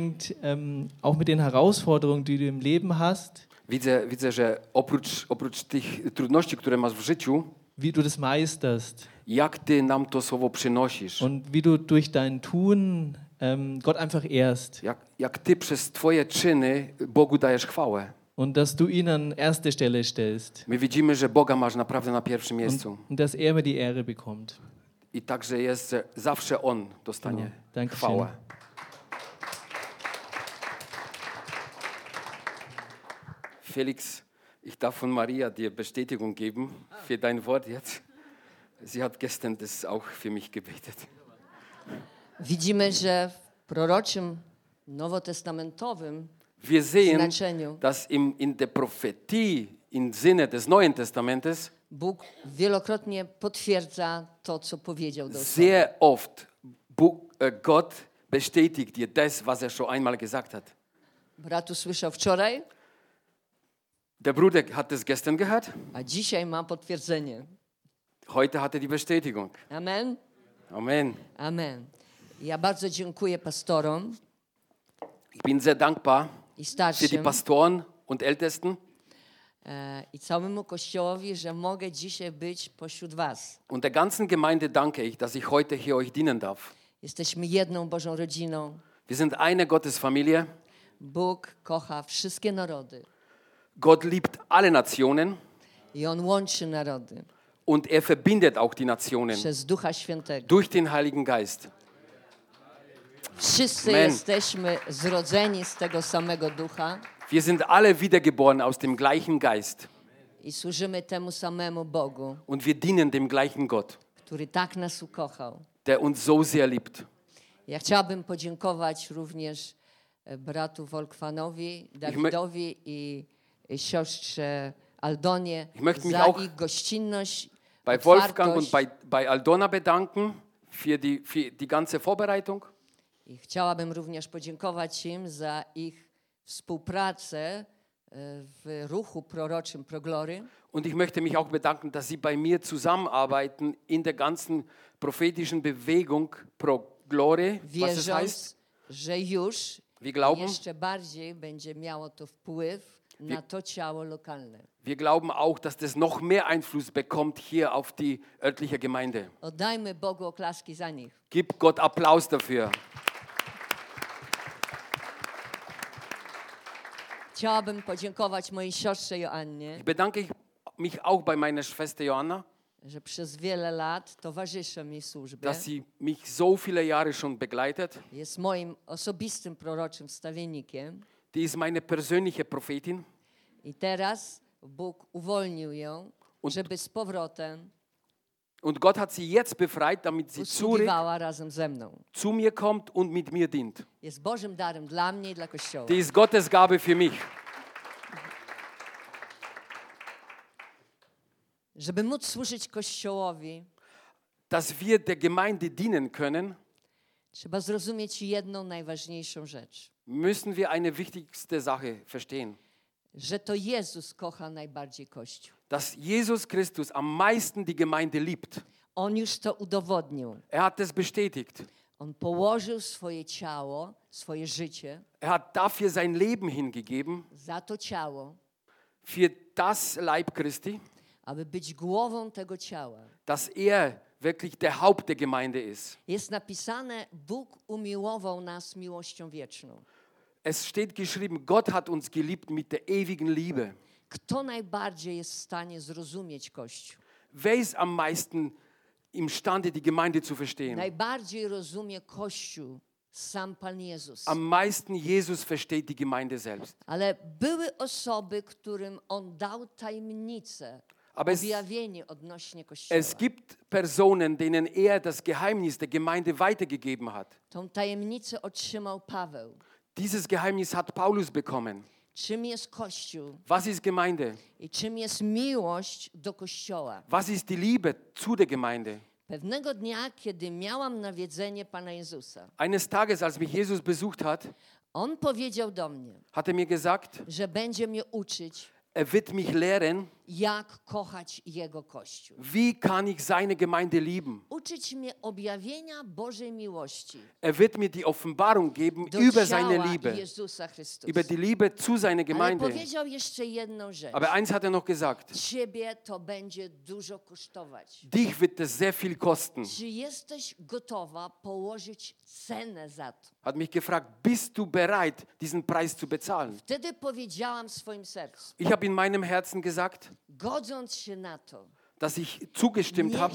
beeindruckend, ähm, auch mit den Herausforderungen, die du im Leben hast, Widzę, widzę że oprócz, oprócz tych trudności, które masz w życiu, wie du das meisterst jak ty nam to słowo przynosisz. und wie du durch dein Tun ähm, Gott einfach ehrst Jak, jak ty przez twoje czyny Bogu dajesz chwałę. und dass du ihn an erste Stelle stellst My widzimy, że Boga masz naprawdę na pierwszym miejscu. und dass er mir die Ehre bekommt. I także jest, że zawsze On dostanie. Dankeschön. chwałę. Felix, ich darf von Maria dir Bestätigung geben für dein Wort jetzt. Sie hat gestern das auch für mich gebetet. Widzimy, że w proroczym nowotestamentowym Wir sehen, znaczeniu dass im, in der Prophetie, im Sinne des Neuen Testamentes, Bóg wielokrotnie potwierdza to, co powiedział do sehr oft Bu- äh, Gott bestätigt dir das, was er schon einmal gesagt hat. Brat usłyszał wczoraj, Der Bruder hat das gestern gehört, a dzisiaj ma potwierdzenie. heute hat er die Bestätigung. Amen? Amen. Amen. Ja bardzo dziękuję pastorom Ich bin sehr dankbar i für die Pastoren und Ältesten e, i całemu Kościołowi, że mogę dzisiaj być pośród was. und der ganzen Gemeinde danke ich, dass ich heute hier euch dienen darf. Jesteśmy jedną Bożą rodziną. Wir sind eine Gottesfamilie. Bóg kocha wszystkie narody Gott liebt alle Nationen i On łączy narody und er verbindet auch die Nationen przez Ducha Świętego. durch den Heiligen Geist. Wszyscy Amen. jesteśmy zrodzeni z tego samego Ducha Wir sind alle wiedergeboren aus dem gleichen Geist i służymy temu samemu Bogu, und wir dienen dem gleichen Gott, który tak nas ukochał. der uns so sehr liebt. Ja chciałabym podziękować również e, bratu Wolkwanowi, Dawidowi i i siostrze Aldonie Ich za ich gościnność, Bei Wolfgang und bei, bei Aldona bedanken für die, für die ganze Vorbereitung. I chciałabym również podziękować im za ich współpracę e, w ruchu proroczym Proglory. Und ich möchte mich auch bedanken, dass Sie bei mir zusammenarbeiten in der ganzen prophetischen Bewegung Pro Glory, was es heißt. wierząc, że już Wir glauben, jeszcze bardziej będzie miało to wpływ lokalne. wir glauben auch, dass das noch mehr Einfluss bekommt hier auf die örtliche Gemeinde. Gib Gott Applaus dafür. Ich bedanke ich- mich auch bei meiner Schwester Joanna, służbie. dass sie mich so viele Jahre schon begleitet. Jest moim osobistym proroczym wstawiennikiem Die ist meine persönliche Prophetin. i teraz Bóg uwolnił ją, Und- żeby z powrotem Und Gott hat sie jetzt befreit, damit sie zurück usługiwała razem ze mną. zu mir kommt und mit mir dient. Jest Bożym darem dla mnie i dla Kościoła. Die ist Gottes Gabe für mich. Żeby móc służyć Kościołowi, Dass wir der Gemeinde dienen können, trzeba zrozumieć jedną najważniejszą rzecz. Müssen wir eine wichtigste Sache verstehen. Że to Jezus kocha najbardziej Kościół. Dass Jesus Christus am meisten die Gemeinde liebt. On już to udowodnił. Er hat es bestätigt. On położył swoje ciało, swoje życie Er hat dafür sein Leben hingegeben, za to ciało, für das Leib Christi, aby być głową tego ciała. dass er wirklich der Haupt der Gemeinde ist. Jest napisane, Bóg umiłował nas miłością wieczną. Es steht geschrieben, Gott hat uns geliebt mit der ewigen Liebe. Kto najbardziej jest w stanie zrozumieć Kościół? Wer ist am meisten imstande, die Gemeinde zu verstehen? Najbardziej rozumie Kościół sam Pan Jezus. Am meisten Jesus versteht die Gemeinde selbst. Ale były osoby, którym On dał tajemnicę, Aber es, es gibt Personen, denen er das Geheimnis der Gemeinde weitergegeben hat. Dieses Geheimnis hat Paulus bekommen. Czym jest Kościół Was ist Gemeinde? i czym jest miłość do Kościoła? Was ist die Liebe zu der Gemeinde? Pewnego dnia, kiedy miałam nawiedzenie Pana Jezusa, Eines Tages, als mich Jesus besucht hat, On powiedział do mnie, hat er mir gesagt, że będzie mnie uczyć, er wird mich lehren, jak kochać Jego Kościół. Wie kann ich seine Gemeinde lieben? Uczyć mnie objawienia Bożej miłości Er wird mir die Offenbarung geben do über seine Liebe, Jezusa Chrystusa. über die Liebe zu seiner Ale Gemeinde. powiedział jeszcze jedną rzecz. Aber eins hat er noch gesagt, Ciebie to będzie dużo kosztować. dich wird es sehr viel kosten. Czy jesteś gotowa położyć cenę za to? Hat mich gefragt, bist du bereit, diesen Preis zu bezahlen? Wtedy powiedziałam swoim sercu, Ich habe in meinem Herzen gesagt, godząc się na to, dass ich zugestimmt habe.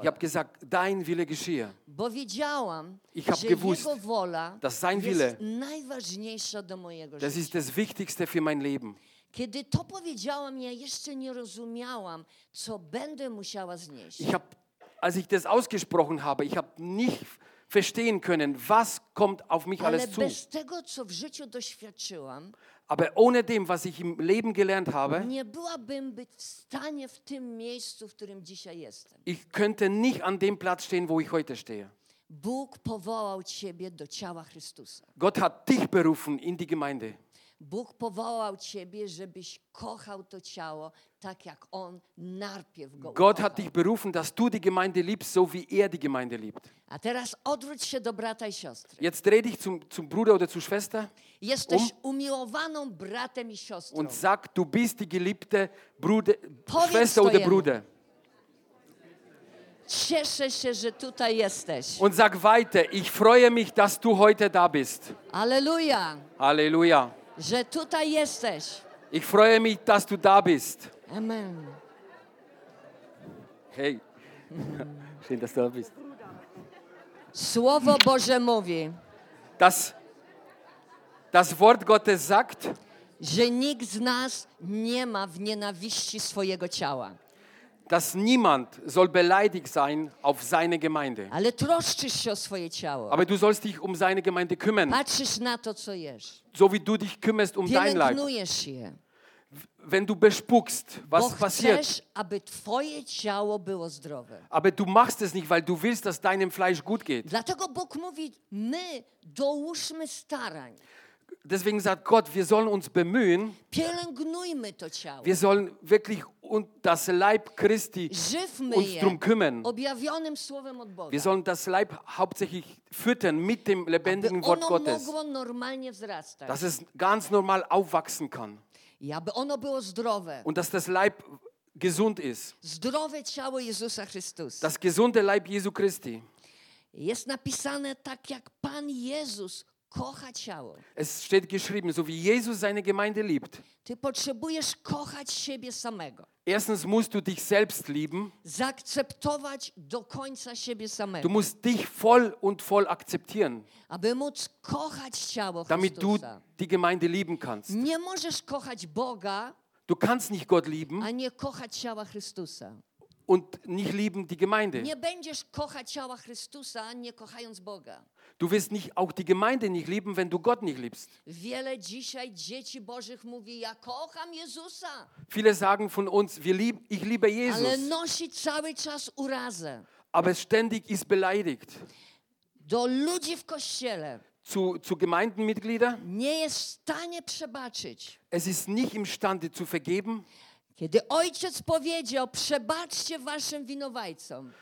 Ich habe gesagt, dein Wille geschehe. Ich hab że gewusst, dass sein Wille- Das ist das Wichtigste für mein Leben. Kiedy to powiedziałam, ja jeszcze nie rozumiałam, co będę musiała znieść. Ich habe, als ich das ausgesprochen habe, ich habe nicht verstehen können, was kommt auf mich alles zu. Aber ohne dem, was ich im Leben gelernt habe, nie byłabym być w stanie w tym miejscu, w którym dzisiaj jestem. ich könnte nicht an dem Platz stehen, wo ich heute stehe. Bóg powołał Ciebie do ciała Chrystusa. Gott hat dich berufen in die Gemeinde. Bóg powołał Ciebie, żebyś kochał to ciało tak, jak On najpierw go Gott hat dich berufen, dass du die Gemeinde liebst, so wie er die Gemeinde liebt. A teraz odwróć się do brata i siostry. Jetzt dreh dich zum, zum Bruder oder zur Schwester Jesteś umiłowaną bratem i siostrą. und sag, du bist die geliebte Bruder, Powiedz Schwester oder jemu. Bruder. Cieszę się, że tutaj jesteś. Und sag weiter, ich freue mich, dass du heute da bist. Aleluja, Halleluja. Że tutaj jesteś. Ich freue mich, dass du da bist. Amen. Hey, schön, dass du da bist. Słowo Boże mówi, Das, das Wort Gottes sagt, że nikt z nas nie ma w nienawiści swojego ciała. Dass niemand soll beleidigt sein auf seine Gemeinde. Ale troszczysz się o swoje ciało. Aber du sollst dich um seine Gemeinde kümmern, Patrzysz na to, co jesz. so wie du dich kümmerst um dein Leib. Pielęgnujesz je. Wenn du bespuckst, Bo was passiert, chcesz, aby twoje ciało było zdrowe. aber du machst es nicht, weil du willst, dass deinem Fleisch gut geht. Dlatego Bóg mówi, my dołóżmy starań. Deswegen sagt Gott, wir sollen uns bemühen, Pielęgnujmy to ciało. wir sollen wirklich und das Leib Christi Żywmy uns drum kümmern. objawionym słowem od Boga. Wir sollen das Leib hauptsächlich füttern mit dem lebendigen Wort Gottes, dass es ganz normal aufwachsen kann I aby ono było zdrowe. und dass das Leib gesund ist. Zdrowe ciało Jezusa Chrystusa. Das gesunde Leib Jesu Christi. Jest napisane tak, jak Pan Jezus kocha ciało. Es steht geschrieben, so wie Jesus seine Gemeinde liebt. Ty potrzebujesz kochać siebie samego. Erstens musst du dich selbst lieben. Zaakceptować do końca siebie Du samego. musst dich voll und voll akzeptieren, Aby móc kochać ciało damit du Chrystusa. die Gemeinde lieben kannst. Nie możesz kochać Boga, Du kannst nicht Gott lieben a nie kochać ciała Chrystusa. und nicht lieben die Gemeinde. Nie będziesz kochać ciała Chrystusa, nie kochając Boga. Du wirst nicht auch die Gemeinde nicht lieben, wenn du Gott nicht liebst. Wiele dzisiaj dzieci Bożych mówi, ja kocham Jezusa, Viele sagen von uns, wir lieb, ich liebe ale Jesus, nosi cały czas urazę. aber ständig ist beleidigt. Do ludzi w kościele Zu, zu Gemeindenmitgliedern, nie jest w stanie przebaczyć. es ist nicht imstande zu vergeben. Kiedy ojciec powiedział, przebaczcie waszym winowajcom,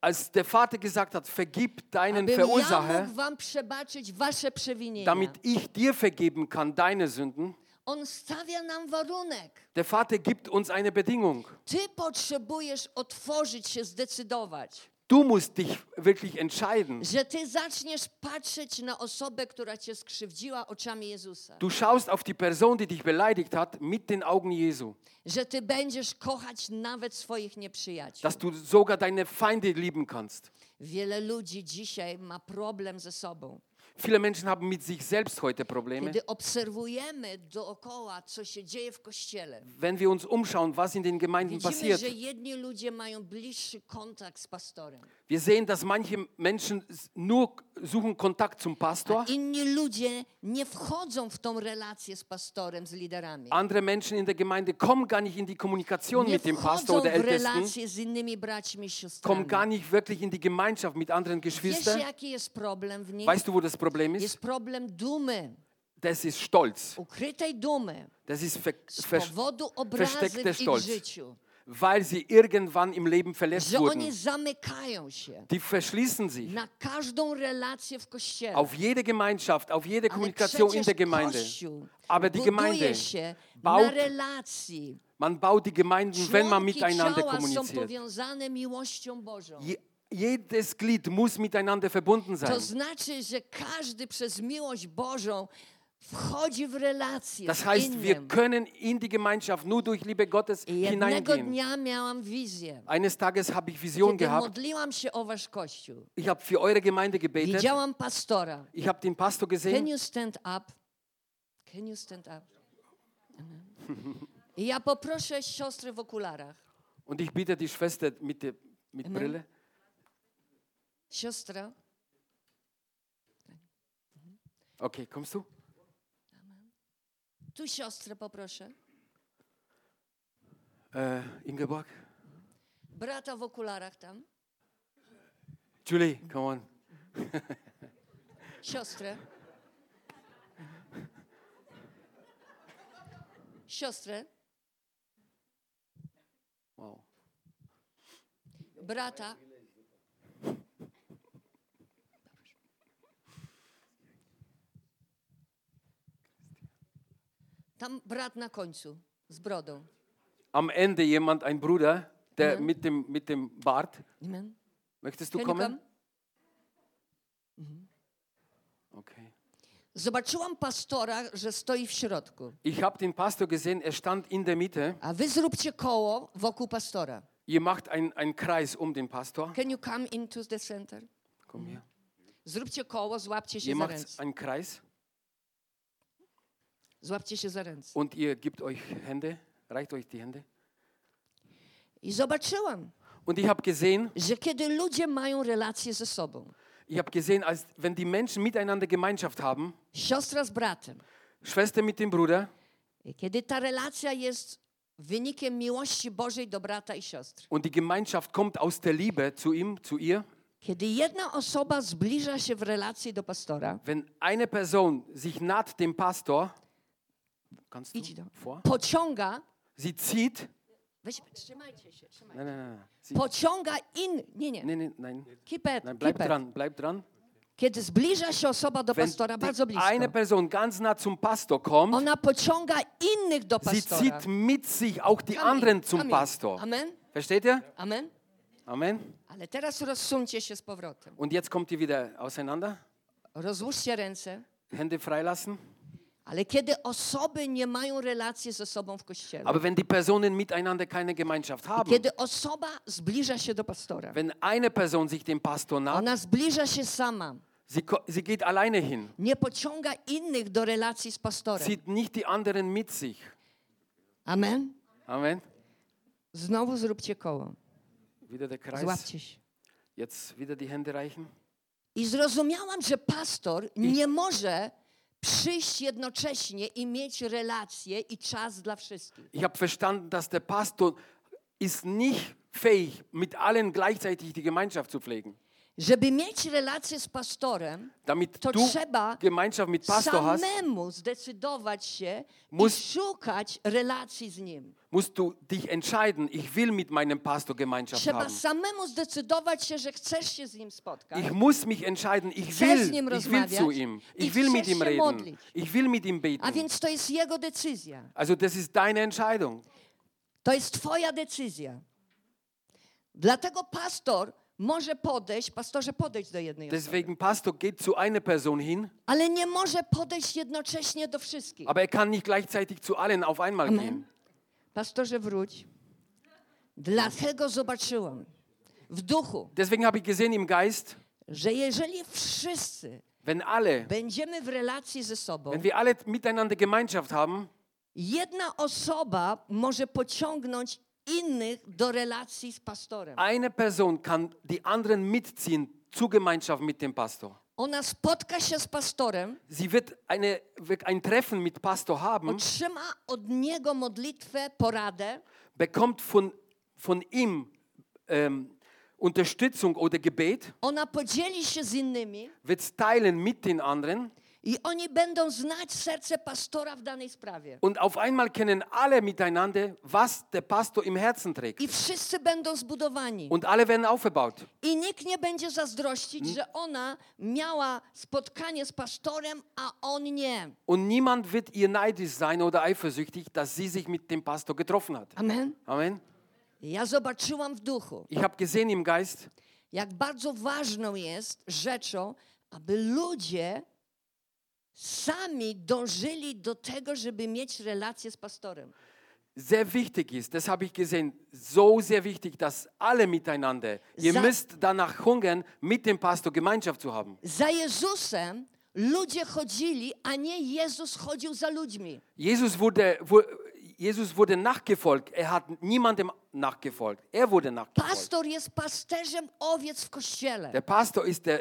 Als der Vater gesagt hat, vergib deinen ja Verursacher, przewinienia. damit ich dir vergeben kann, deine Sünden. On stawia nam warunek. Der Vater gibt uns eine Bedingung. Ty potrzebujesz otworzyć się, zdecydować, Du musst dich wirklich entscheiden. że ty zaczniesz patrzeć na osobę, która cię skrzywdziła oczami Jezusa. Du schaust auf die Person, die dich beleidigt hat, mit den Augen Jesu. Że ty będziesz kochać nawet swoich nieprzyjaciół. Dass du sogar deine Feinde lieben kannst. Wiele ludzi dzisiaj ma problem ze sobą. Viele Menschen haben mit sich selbst heute Probleme. Kiedy obserwujemy dookoła, co się dzieje w kościele, Wenn wir uns umschauen, was in den Gemeinden widzimy, passiert, że jedni ludzie mają bliższy kontakt z pastorem, wir sehen, dass manche Menschen nur suchen Kontakt zum a Pastor. inni ludzie nie wchodzą w tą relację z pastorem, z liderami. Andere Menschen in der Gemeinde kommen gar nicht in die Kommunikation Nie mit dem Pastor oder Ältesten, z innymi braćmi i kommen siostrami. gar nicht wirklich in die Gemeinschaft mit anderen Wiesz, Geschwistern. jaki jest problem w nich? Weißt du, wo das Problem ist? Jest problem dumy. das ist Stolz. ukrytej dumy, Das ist ver ver versteckter Stolz. Weil sie irgendwann im Leben verletzt że oni wurden. zamykają się Die verschließen sich na każdą relację w Kościele. auf jede Gemeinschaft, auf jede Ale Kommunikation in przecież der Gemeinde. Kościół Aber die Gemeinde buduje się baut- relacji. Man baut die Gemeinden, wenn man Członki miteinander ciała są kommuniziert. powiązane miłością Bożą. Je jedes Glied muss miteinander verbunden To sein. znaczy, że każdy przez miłość Bożą wchodzi w relację Das heißt, wir können in die Gemeinschaft nur durch Liebe Gottes hineingehen. wizję. Eines Tages habe ich Vision gehabt. kościół, Ich habe für eure Gemeinde gebetet. pastora. Ich habe den Pastor Can gesehen. you stand up? Can you stand up? I ja poproszę siostrę w okularach. Und ich bitte die Schwester mit, der, mit Amen. Brille. Siostra, Okay, kommst du? Tu siostrę poproszę. Äh, Ingeborg? Brata w okularach tam. Julie, come on. Siostrę. Siostrę. Wow. Brata. Tam brat na końcu z brodą. Am Ende jemand, ein Bruder, der Amen. mit dem, mit dem Bart. Amen. Möchtest du Can kommen? come? Okay. Zobaczyłam pastora, że stoi w środku. Ich habe den Pastor gesehen, er stand in der Mitte. A wy zróbcie koło wokół pastora. Ihr macht einen ein Kreis um den Pastor. Can you come into the center? Komm hier. Zróbcie koło, złapcie się Ihr za macht ręce. einen Kreis Złapcie się za ręce. und ihr gebt euch Hände, reicht euch die Hände. I zobaczyłam, Und ich habe gesehen, że kiedy ludzie mają relacje ze sobą, ich habe gesehen, als wenn die Menschen miteinander Gemeinschaft haben, siostra z bratem, Schwester mit dem Bruder, i kiedy ta relacja jest wynikiem miłości Bożej do brata i siostry, und die Gemeinschaft kommt aus der Liebe zu ihm, zu ihr, kiedy jedna osoba zbliża się w relacji do pastora, wenn eine Person sich naht dem Pastor, kannst du Idź do. vor, pociąga, sie zieht, weź, trzymajcie się, trzymajcie. nein, nein, nein, sie, pociąga in, nie, nie, nein, nein, nein, keep it, nein, bleib keep it. dran, bleib dran. Kiedy zbliża się osoba do Wenn pastora bardzo blisko, eine Person ganz nah zum Pastor kommt, ona pociąga innych do sie pastora. zieht mit sich auch die Come in, anderen zum come in. Pastor. Amen, Versteht ihr? amen. Amen. Ale teraz rozsuńcie się z powrotem. Und jetzt kommt ihr wieder auseinander. Rozłóżcie ręce. Hände freilassen. Ale kiedy osoby nie mają relacji ze sobą w kościele, Aber wenn die Personen miteinander keine Gemeinschaft haben, kiedy osoba zbliża się do pastora, wenn eine Person sich dem Pastor naht, ona zbliża się sama, sie, sie geht alleine hin, nie pociąga innych do relacji z pastorem. zieht nicht die anderen mit sich. Amen? Amen. Znowu zróbcie koło. Wieder der Kreis. Złapcie się. Jetzt wieder die Hände reichen. I zrozumiałam, że pastor nie może przyjść jednocześnie i mieć relacje i czas dla wszystkich. Ich habe verstanden, dass der Pastor ist nicht fähig, mit allen gleichzeitig die Gemeinschaft zu pflegen. Żeby mieć relacje z pastorem, Damit to du trzeba Gemeinschaft mit Pastor hast, samemu zdecydować się Muss- i szukać relacji z nim. musst du dich entscheiden, ich will mit meinem Pastor Gemeinschaft Trzeba haben. samemu zdecydować się, że chcesz się z nim spotkać. Ich muss mich entscheiden, ich Chcesz z will, nim ich will zu ihm, ich will mit ihm reden, modlić. ich will mit ihm A beten. więc to jest jego decyzja. Also das ist deine Entscheidung. To jest twoja decyzja. Dlatego pastor może podejść, pastorze podejść do jednej osoby, Deswegen Pastor geht zu einer Person hin, ale nie może podejść jednocześnie do wszystkich. aber er kann nicht gleichzeitig zu allen auf einmal Amen. gehen. Pastorze wróć. Dlatego zobaczyłam w duchu, Deswegen habe ich gesehen im Geist, że jeżeli wszyscy wenn alle, będziemy w relacji ze sobą, wenn wir alle miteinander Gemeinschaft haben, jedna osoba może pociągnąć innych do relacji z pastorem. eine Person kann die anderen mitziehen zur Gemeinschaft mit dem Pastor. Ona spotka się z pastorem, Sie wird, eine, ein Treffen mit Pastor haben, otrzyma od niego modlitwę, poradę bekommt von, von ihm ähm, Unterstützung oder Gebet, Ona podzieli się z innymi wird es teilen mit den anderen I oni będą znać serce pastora w danej sprawie. Und auf einmal kennen alle miteinander, was der Pastor im Herzen trägt. I wszyscy będą zbudowani. Und alle werden aufgebaut. I nikt nie będzie zazdrościć, że ona miała spotkanie z pastorem, a on nie. Und niemand wird ihr neidisch sein oder eifersüchtig, dass sie sich mit dem Pastor getroffen hat. Amen. Amen. Ja zobaczyłam w duchu, Ich habe gesehen im Geist, jak bardzo ważną jest rzeczą, aby ludzie sami dążyli do tego, żeby mieć relację z pastorem. sehr wichtig ist, das habe ich gesehen, so sehr wichtig, dass alle miteinander, ihr Sa- müsst danach hungern, mit dem Pastor Gemeinschaft zu haben. Za Jezusem ludzie chodzili, a nie Jezus chodził za ludźmi. Jesus wurde, wu- Jesus wurde nachgefolgt, er hat niemandem nachgefolgt, er wurde nachgefolgt. Pastor jest pasterzem owiec w kościele. Der Pastor ist der,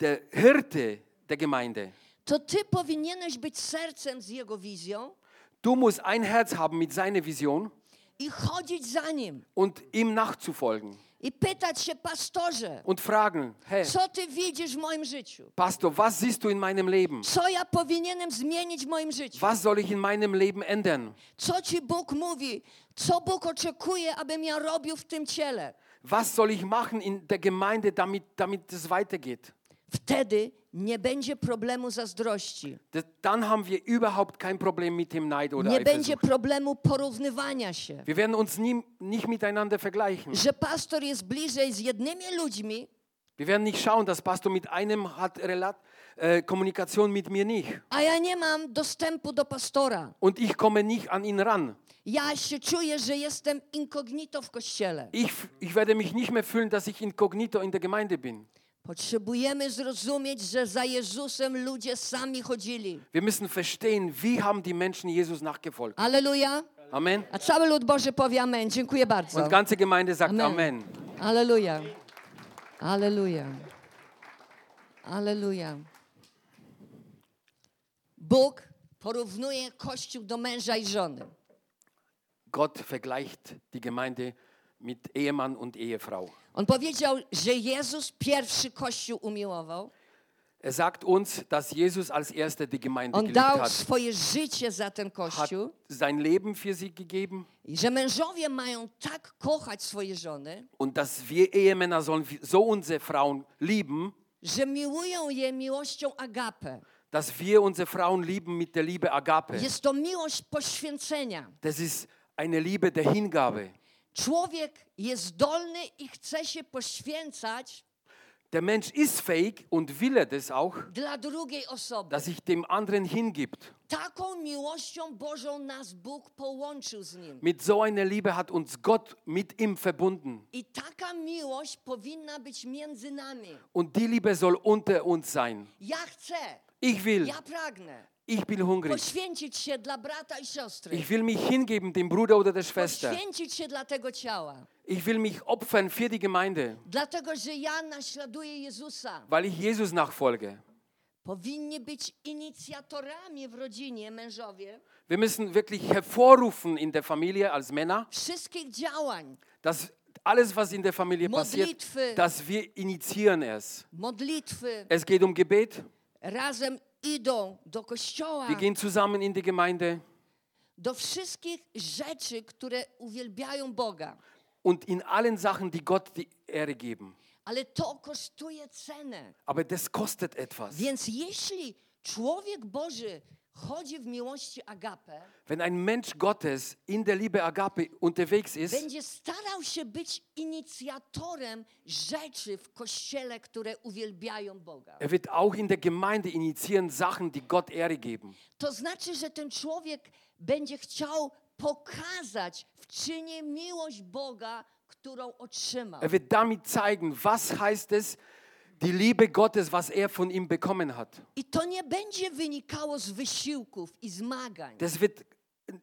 der Hirte der Gemeinde. To ty powinieneś być sercem z jego wizją Du musst ein Herz haben mit seiner Vision i chodzić za nim. und ihm nachzufolgen I pytać się, pastorze, und fragen, hey, co ty widzisz w moim życiu? Pastor, was siehst du in meinem Leben? Co ja powinienem zmienić w moim życiu? Was soll ich in meinem Leben ändern? Co ci Bóg mówi? Co Bóg oczekuje, abym ja robił w tym ciele? Was soll ich machen in der Gemeinde, damit, damit es weitergeht? Wtedy nie będzie problemu zazdrości. Dann haben wir überhaupt kein Problem mit dem Neid oder Nie będzie problemu porównywania się. Wir werden uns nie, nicht miteinander vergleichen. Że pastor jest bliżej z jednymi ludźmi, Wir werden nicht schauen, dass Pastor mit einem hat Relat, äh, Kommunikation mit mir nicht. a ja nie mam dostępu do pastora. Und ich komme nicht an ihn ran. Ja się czuję, że jestem incognito w kościele. Ich, ich werde mich nicht mehr fühlen, dass ich inkognito in der Gemeinde bin. Potrzebujemy zrozumieć, że za Jezusem ludzie sami chodzili. Wir müssen verstehen, wie haben die Menschen Jesus nachgefolgt. Aleluja. Amen. A cały lud Boży powie amen. Dziękuję bardzo. Und ganze Gemeinde sagt Amen. Amen. Aleluja. Aleluja. Aleluja. Bóg porównuje Kościół do męża i żony. Gott vergleicht die Gemeinde mit Ehemann und Ehefrau. On powiedział, że Jezus pierwszy Kościół umiłował. Er sagt uns, dass Jesus als erster die Gemeinde On geliebt dał hat, swoje życie za ten hat Kościół. sein Leben für sie gegeben I że mężowie mają tak kochać swoje żony, und dass wir Ehemänner sollen so unsere Frauen lieben, że miłują je miłością agape. dass wir unsere Frauen lieben mit der Liebe Agape. Jest to miłość poświęcenia. Das ist eine Liebe der Hingabe. Człowiek jest zdolny i chce się poświęcać Der Mensch ist fähig und will er das auch, dla drugiej osoby. dass sich dem anderen hingibt. Taką miłością Bożą nas Bóg połączył z Nim. Mit so einer Liebe hat uns Gott mit ihm verbunden. I taka miłość powinna być między nami. Und die Liebe soll unter uns sein. Ja chcę, Ich will, ja pragnę ich bin hungrig. poświęcić się dla brata i siostry. Ich will mich hingeben dem Bruder oder der Schwester. Poświęcić się dla tego ciała. Ich will mich opfern für die Gemeinde, Dlatego, że ja naśladuję Jezusa. weil ich Jesus nachfolge. Powinni być inicjatorami w rodzinie mężowie Wir müssen wirklich hervorrufen in der Familie als Männer, wszystkich działań, dass alles, was in der Familie passiert, dass wir initiieren es. modlitwy, Es geht um Gebet. razem Wir gehen zusammen in die Gemeinde do wszystkich rzeczy, które uwielbiają Boga. und in allen Sachen, die Gott die Ehre geben. Ale to kosztuje cenę. Aber das kostet etwas. Więc jeśli człowiek Boży chodzi w miłości agape, Wenn ein Mensch Gottes in der Liebe Agape unterwegs ist, będzie starał się być inicjatorem rzeczy w kościele, które uwielbiają Boga. er wird auch in der Gemeinde initiieren Sachen, die Gott Ehre geben. To znaczy, że ten człowiek będzie chciał pokazać w czynie miłość Boga, którą otrzymał. Er wird damit zeigen, was heißt es, die Liebe Gottes, was er von ihm bekommen hat. I to nie będzie wynikało z wysiłków i zmagań. Das wird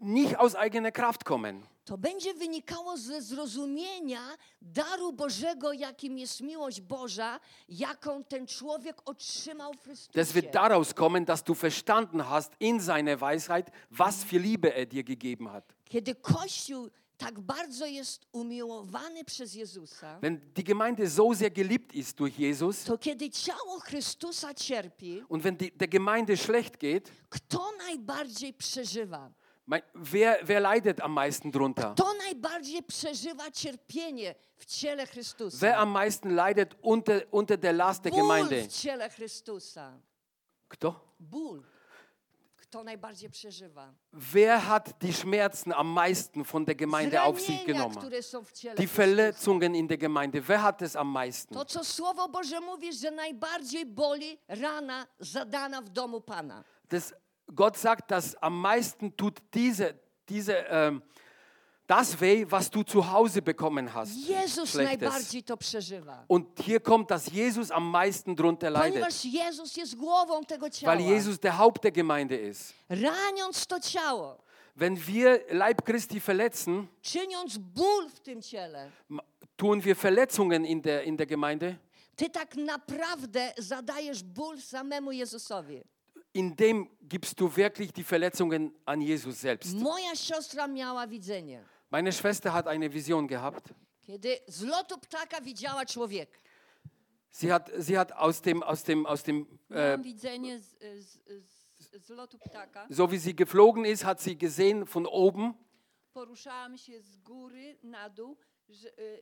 nicht aus eigener Kraft kommen. To będzie wynikało ze zrozumienia daru Bożego, jakim jest miłość Boża, jaką ten człowiek otrzymał w Das Chrystusie. wird daraus kommen, dass du verstanden hast in seiner Weisheit, was für Liebe er dir gegeben hat. Kiedy Kościół tak bardzo jest umiłowany przez Jezusa, wenn die Gemeinde so sehr geliebt ist durch Jesus to kiedy ciało Chrystusa cierpi, und wenn die, der Gemeinde schlecht geht, kto najbardziej przeżywa? mein, wer, wer leidet am meisten drunter? Kto najbardziej przeżywa cierpienie w ciele Chrystusa? Wer am meisten leidet unter, unter der Last der Ból Gemeinde? w ciele Chrystusa. Kto? Ból. Kto najbardziej przeżywa? Wer hat die Schmerzen am meisten von der Gemeinde auf sich genommen? które są w ciele Die. Verletzungen in der Gemeinde, wer hat es am meisten? To, co Słowo Boże mówi, że najbardziej boli rana zadana w domu Pana. Das, Gott sagt, dass am meisten tut diese, diese, ähm, das weh, was du zu Hause bekommen hast. Schlechtes. najbardziej to przeżywa. Und hier kommt, dass Jesus am meisten drunter leidet, Ponieważ Jezus jest głową tego ciała. weil Jesus der Haupt der Gemeinde ist. Raniąc to ciało, Wenn wir Leib Christi verletzen, czyniąc ból w tym ciele, tun wir Verletzungen in der, in der Gemeinde, ty tak naprawdę zadajesz ból samemu Jezusowi. indem gibst du wirklich die Verletzungen an Jesus selbst. Moja siostra miała widzenie. Meine Schwester hat eine Vision gehabt. Kiedy z lotu ptaka widziała człowieka. Sie hat, sie hat aus dem, aus dem, aus dem äh, Miałam widzenie z, z, z, z lotu ptaka. so wie sie geflogen ist, hat sie gesehen von oben, Poruszałam się z góry na dół,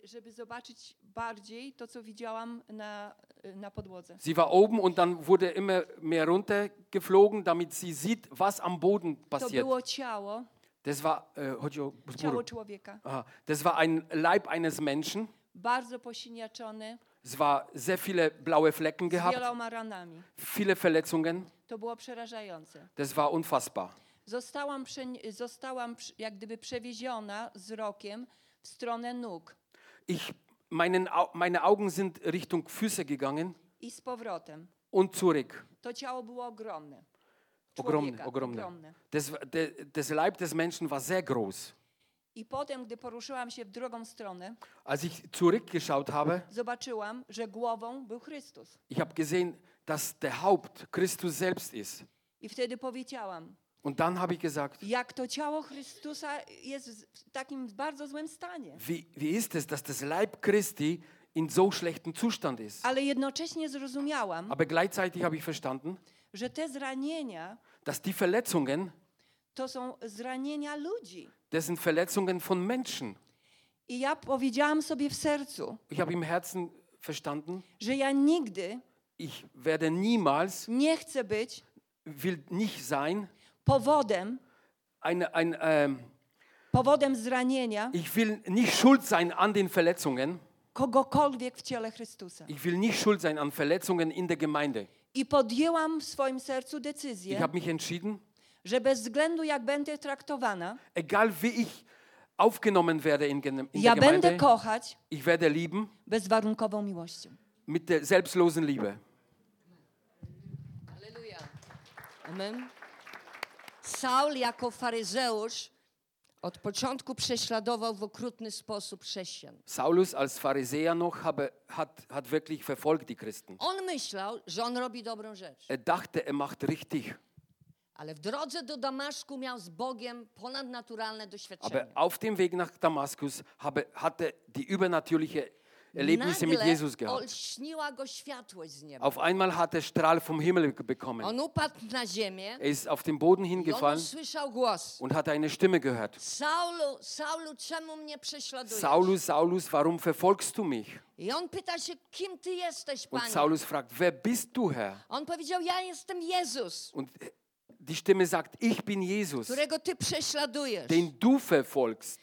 żeby zobaczyć bardziej to, co widziałam na, na podłodze. Sie war oben und dann wurde immer mehr runtergeflogen, damit sie sieht, was am Boden To passiert. było ciało, Das war, äh, chodzi o ciało człowieka. Aha, das war ein Leib eines Menschen. Bardzo posiniaczony, Es war sehr viele blaue Flecken z gehabt, wieloma ranami. viele Verletzungen. To było przerażające. Das war unfassbar. Zostałam, przeni- zostałam przy- jak gdyby przewieziona wzrokiem w stronę nóg Ich, meinen, Au- meine Augen sind Richtung Füße gegangen i z powrotem. und zurück. To ciało było ogromne. Ogromne. ogromne. Das, der, das Leib des Menschen war sehr groß. I potem, gdy poruszyłam się w drugą stronę, Als ich zurückgeschaut habe, zobaczyłam, że głową był Chrystus. ich habe gesehen, dass der Haupt Christus selbst ist. I wtedy powiedziałam, Und dann habe ich gesagt, jak to ciało Chrystusa jest w takim bardzo złym stanie. wie, wie ist es, dass das Leib Christi in so schlechtem Zustand ist? Ale jednocześnie zrozumiałam, Aber gleichzeitig habe ich verstanden, że te zranienia dass die Verletzungen, to są zranienia ludzi. das sind Verletzungen von Menschen. I ja powiedziałam sobie w sercu, Ich habe im Herzen verstanden, że ja nigdy ich werde niemals, nie chcę być will nicht sein, powodem, eine, ein, ähm, powodem zranienia ich will nicht schuld sein an den Verletzungen. kogokolwiek w ciele Chrystusa. Ich will nicht schuld sein an Verletzungen in der Gemeinde. I podjęłam w swoim sercu Ich decyzję, habe mich entschieden, że bez względu jak będę traktowana, egal wie ich aufgenommen werde in, in ja der Gemeinde, będę kochać ich werde lieben bezwarunkową miłością. mit der selbstlosen Liebe. Halleluja. Amen. Saul jako faryzeusz od początku prześladował w okrutny sposób chrześcijan. Saulus als Pharisäer noch habe, hat, hat wirklich verfolgt die Christen. On myślał, że on robi dobrą rzecz, Er dachte, er macht richtig. ale w drodze do Damaszku miał z Bogiem ponadnaturalne doświadczenie. Aber auf dem Weg nach Damaskus habe, hatte die übernatürliche Erlebnisse mit Jesus gehabt. olśniła go światłość z nieba. Auf einmal hat er Strahl vom Himmel bekommen. On upadł na ziemię Er ist auf den Boden i on hingefallen usłyszał głos. und hat eine Stimme gehört. Saulu, Saulu, czemu mnie prześladujesz? Saulus, Saulus, warum verfolgst du mich? I on pyta się, kim ty jesteś, Und Panie? Saulus fragt, wer bist du, Herr? On powiedział, ja jestem Jezus, Und die Stimme sagt, ich bin Jesus, którego ty prześladujesz. den du verfolgst.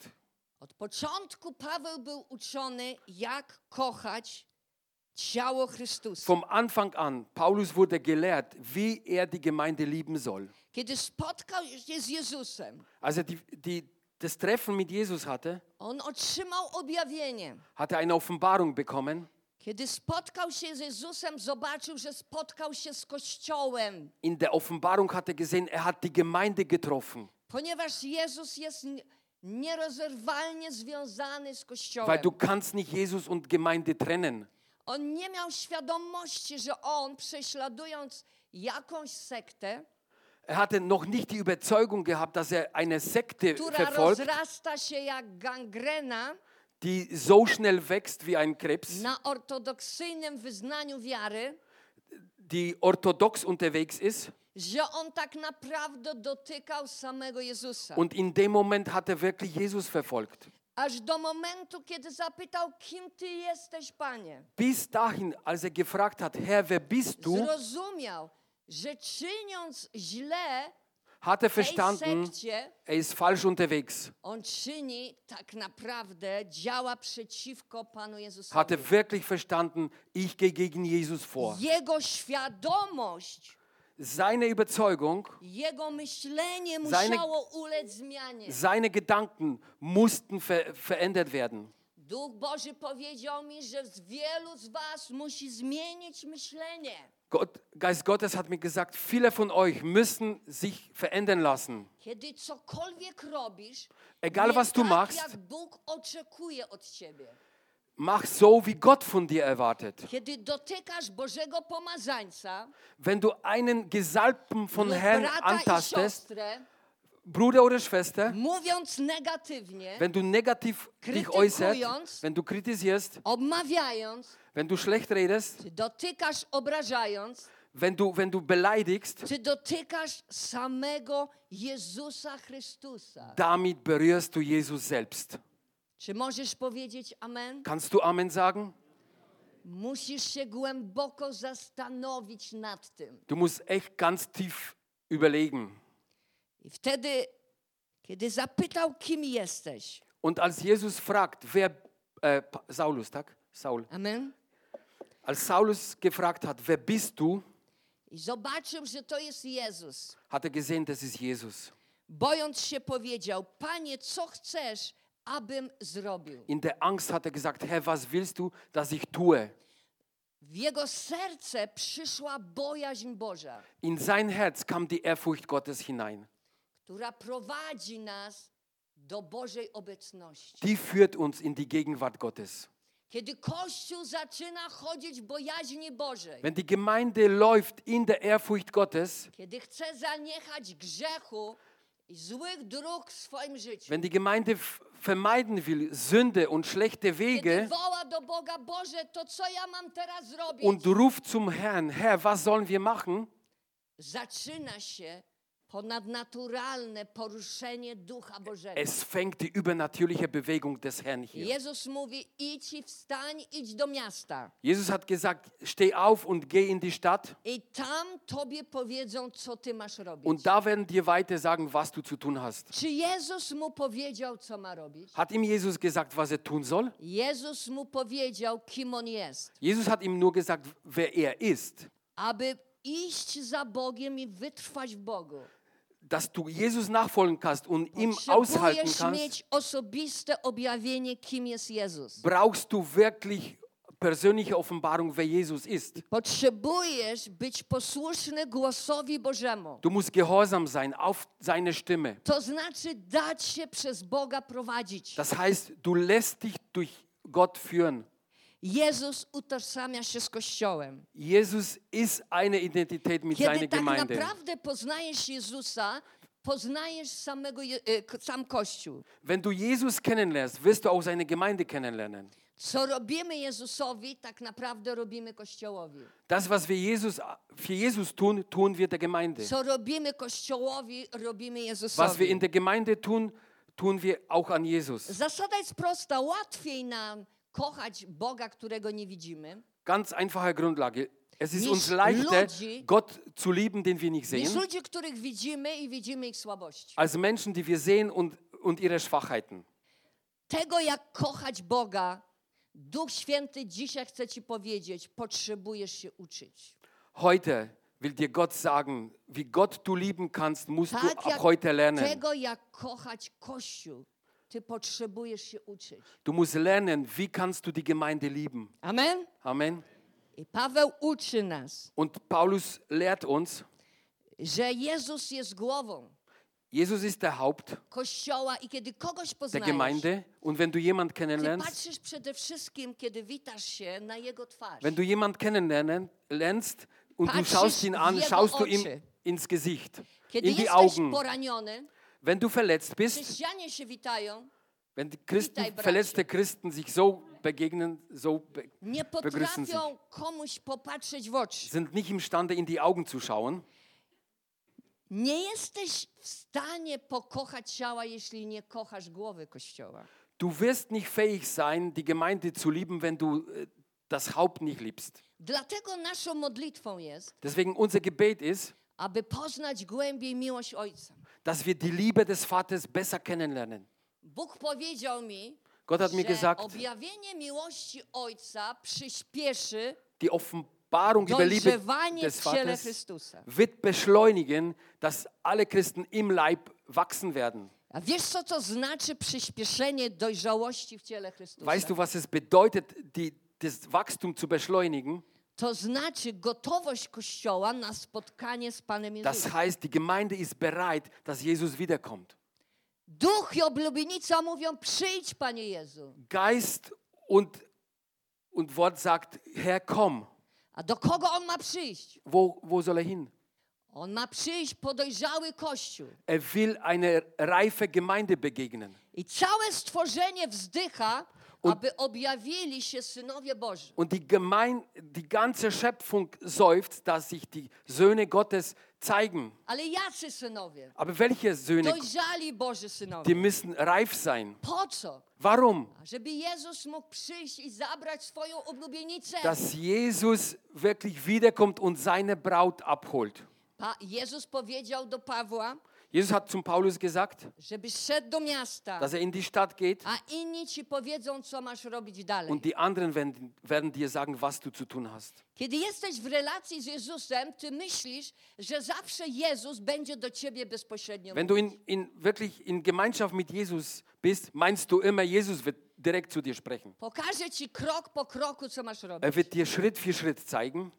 Od początku Paweł był uczony, jak kochać ciało Chrystusa. Vom Anfang an, Paulus wurde gelehrt, wie er die Gemeinde lieben soll. Kiedy spotkał się z Jezusem, Als er die, die, das Treffen mit Jesus hatte, on otrzymał objawienie. hat er eine Offenbarung bekommen. Kiedy spotkał się z Jezusem, zobaczył, że spotkał się z Kościołem. In der Offenbarung hat er gesehen, er hat die Gemeinde getroffen. Ponieważ Jezus jest nierozerwalnie związany z Kościołem. Weil du kannst nicht Jesus und Gemeinde trennen. On nie miał świadomości, że on prześladując jakąś sektę, Er hatte noch nicht die Überzeugung gehabt, dass er eine Sekte verfolgt, gangrena die so schnell wächst wie ein Krebs, wiary, die orthodox unterwegs ist. Że on tak naprawdę dotykał samego Jezusa. Und in dem Moment hat er wirklich Jesus verfolgt. Aż do momentu, kiedy zapytał, kim ty jesteś, panie. Bis dahin, als er gefragt hat, Herr, wer bist du, Zrozumiał, że czyniąc źle hat er verstanden, sekcie, er ist falsch unterwegs. on czyni tak naprawdę, działa przeciwko Panu Jezusowi. Hat er wirklich verstanden, ich gehe gegen Jesus vor. Jego świadomość, Seine Überzeugung, Seine- seine Gedanken mussten ver verändert werden. Duch Boży powiedział mi, że wielu z was musi zmienić myślenie. Gott, Geist Gottes hat mir gesagt, viele von euch müssen sich verändern lassen. Kiedy cokolwiek robisz, Egal was du tak, machst, jak Bóg oczekuje od ciebie. Mach so, wie Gott von dir erwartet. Kiedy dotykasz Bożego pomazańca, Wenn du einen Gesalbten von lub Herrn brata i antastest, siostrę, Bruder oder Schwester, mówiąc negatywnie, wenn du negativ dich äußerst, wenn du kritisierst, obmawiając, wenn du schlecht redest, czy dotykasz obrażając, wenn du, wenn du beleidigst, czy dotykasz samego Jezusa Chrystusa. damit berührst du Jesus selbst. Czy możesz powiedzieć amen? Kannst du Amen sagen? Musisz się głęboko zastanowić nad tym. Du musst echt ganz tief überlegen. I wtedy, kiedy zapytał, kim jesteś, Und als Jesus fragt, wer, äh, Saulus, tak? Saul, amen, als Saulus gefragt hat, wer bist du, i zobaczył, że to jest Jezus, hat er gesehen, das ist Jesus. bojąc się powiedział, Panie, co chcesz, abym zrobił? In der Angst hat er gesagt, Herr, was willst du, dass ich tue? W jego serce przyszła bojaźń Boża, In sein Herz kam die Ehrfurcht Gottes hinein. która prowadzi nas do Bożej obecności. Die führt uns in die Gegenwart Gottes. Kiedy Kościół zaczyna chodzić w bojaźni Bożej, Wenn die Gemeinde läuft in der Ehrfurcht Gottes, kiedy chce zaniechać grzechu wenn die Gemeinde vermeiden will Sünde und schlechte Wege und ruft zum Herrn, Herr, was sollen wir machen? Zaczyna się ponadnaturalne poruszenie Ducha Bożego. Es fängt die übernatürliche Bewegung des Herrn hier. Jezus mówi, idź i wstań, idź do miasta. Jesus hat gesagt, steh auf und geh in die Stadt I tam tobie powiedzą, co ty masz robić. und da werden dir weiter sagen, was du zu tun hast. Czy Jezus mu powiedział, co ma robić? Hat ihm Jesus gesagt, was er tun soll? Jezus mu powiedział, kim on jest. Jesus hat ihm nur gesagt, wer er ist. Aby iść za Bogiem i wytrwać w Bogu. Dass du Jesus nachfolgen kannst und ihm aushalten kannst, brauchst du wirklich persönliche Offenbarung, wer Jesus ist. Potrzebujesz być posłuszny głosowi Bożemu. Du musst gehorsam sein auf seine Stimme. To znaczy dać się przez Boga prowadzić. Das heißt, du lässt dich durch Gott führen. Jezus utożsamia się z Kościołem. Jesus ist eine Identität mit Kiedy seiner tak Gemeinde. naprawdę poznajesz Jezusa, poznajesz samego, e, sam Kościół. Wenn du Jesus kennenlernst, wirst du auch seine Gemeinde kennenlernen. Co robimy Jezusowi, tak naprawdę robimy Kościołowi. Das, was wir Jesus, für Jesus tun, tun wir der Gemeinde. Co robimy Kościołowi, robimy Was wir in Jezusowi. der Gemeinde tun, tun wir auch an Jesus. Zasada jest prosta. Łatwiej nam kochać Boga, którego nie widzimy, Ganz einfache Grundlage. Es ist uns leichter, ludzi- Gott zu lieben, den wir nicht niż sehen, ludzi, których widzimy i widzimy ich słabości. als Menschen, die wir sehen und, und ihre Schwachheiten. Tego, jak kochać Boga, Duch Święty dzisiaj chce Ci powiedzieć, potrzebujesz się uczyć. Heute will dir Gott sagen, wie Gott du lieben kannst, musst du Tak ab jak heute lernen. tego, jak kochać Kościół, Du musst lernen, wie kannst du die Gemeinde lieben. Amen? Amen. Und Paulus lehrt uns, że Jezus jest głową Jesus ist der Haupt Kościoła i kiedy kogoś der poznajesz, Gemeinde. Und wenn du jemand kennenlernst, patrzysz przede wszystkim, kiedy witasz się na jego twarz. wenn du jemand kennenlernst und du schaust ihn an, schaust du ihm ins Gesicht, Kiedy in die Augen. poraniony, Wenn du verletzt bist, chrześcijanie się witają, wenn die Christen, Witaj, bracie. verletzte Christen sich so begegnen, so be nie begrüßen sich, potrafią komuś popatrzeć w oczy. sind nicht imstande, in die Augen zu schauen. Nie jesteś w stanie pokochać ciała, jeśli nie kochasz głowy Kościoła. Du wirst nicht fähig sein, die Gemeinde zu lieben, wenn du äh, das Haupt nicht liebst. Dlatego naszą modlitwą jest, Deswegen unser Gebet ist, aby poznać głębiej miłość Ojca. Dass wir die Liebe des Vaters besser kennenlernen. Bóg powiedział mi, Gott hat mir gesagt, objawienie miłości Ojca przyspieszy die Offenbarung über Liebe des Vaters wird beschleunigen, dass alle Christen im Leib wachsen werden. A wiesz, co to znaczy przyspieszenie dojrzałości w ciele Chrystusa? Weißt du, was es bedeutet, die, das Wachstum zu beschleunigen? To znaczy gotowość Kościoła na spotkanie z Panem Das Jezusem. heißt, die Gemeinde ist bereit, dass Jesus wiederkommt. Duch i oblubienica mówią, przyjdź, Panie Jezu. Geist und, und Wort sagt, Herr, komm. A do kogo On ma przyjść? Wo, wo soll er hin? On ma przyjść po dojrzały Kościół. Er will eine reife Gemeinde begegnen. I całe stworzenie wzdycha, Und-. Und die, Gemein, die ganze Schöpfung seufzt, dass sich die Söhne Gottes zeigen. Aber welche Söhne? Die müssen reif sein. Warum? Dass Jesus wirklich wiederkommt und seine Braut abholt. Pa, Jezus powiedział do Pawła, Jesus hat zum Paulus gesagt, żebyś szedł do miasta, dass er in die Stadt geht a inni ci powiedzą, co masz robić dalej. und die anderen werden, werden dir sagen, was du zu tun hast. Kiedy jesteś w relacji z Jezusem, ty myślisz, że zawsze Jezus będzie do ciebie bezpośrednio Wenn du in, in, wirklich in Gemeinschaft mit Jesus bist, meinst du immer, Jesus wird direkt zu dir sprechen. Pokaże ci krok po kroku, co masz robić. Er wird dir Schritt für Schritt zeigen.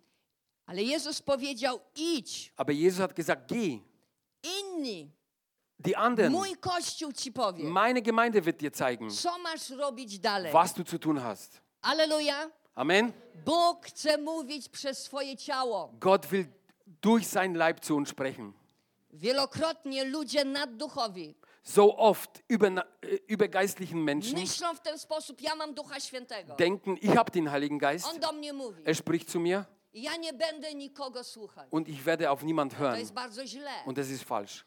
Ale Jezus powiedział, idź, Aber Jesus hat gesagt, geh. Inni, Die anderen, mój Kościół ci powie, meine Gemeinde wird dir zeigen, co masz robić dalej. was du zu tun hast. Aleluja. Amen. Bóg chce mówić przez swoje ciało. Gott will durch sein Leib zu uns sprechen. Wielokrotnie ludzie nadduchowi So oft über, äh, über geistlichen Menschen myślą w ten sposób, ja mam Ducha Świętego. denken, ich habe den Heiligen Geist, On do mnie mówi. er spricht zu mir Und ich werde auf niemand hören. Und das ist falsch,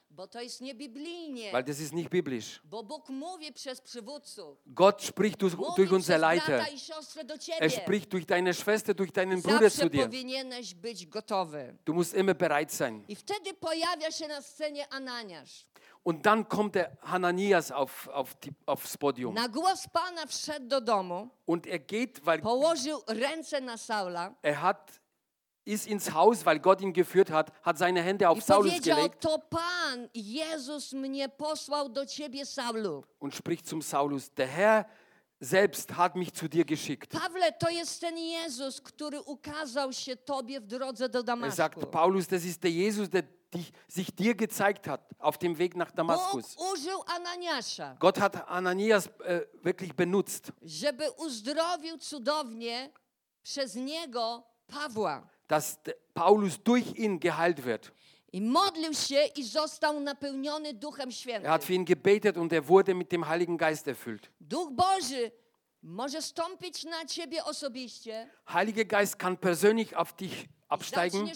weil das ist nicht biblisch. Gott spricht durch, durch unsere Leiter. Er spricht durch deine Schwester, durch deinen Bruder zu dir. Du musst immer bereit sein. Und dann kommt der Hananias auf, auf die, aufs Podium. Und er geht, weil er hat, ist ins Haus, weil Gott ihn geführt hat, hat seine Hände i auf Saulus gelegt to Pan, Jezus mnie posłał do ciebie, Saulu. und spricht zum Saulus, der Herr selbst hat mich zu dir geschickt. Pawle, to jest ten Jezus, który ukazał się tobie w drodze do Er Damaszku. sagt, Paulus, das ist der Jesus, der dich, sich dir gezeigt hat auf dem Weg nach Bóg Damaskus. użył Ananiasza, Gott hat Ananias äh, wirklich benutzt, żeby uzdrowił cudownie przez niego Pawła. Dass Paulus durch ihn geheilt wird. I modlił się i został napełniony Duchem Świętym. Er hat für ihn gebetet und er wurde mit dem Heiligen Geist erfüllt. Duch Boży może stąpić na ciebie osobiście. Heiliger Geist kann persönlich auf dich absteigen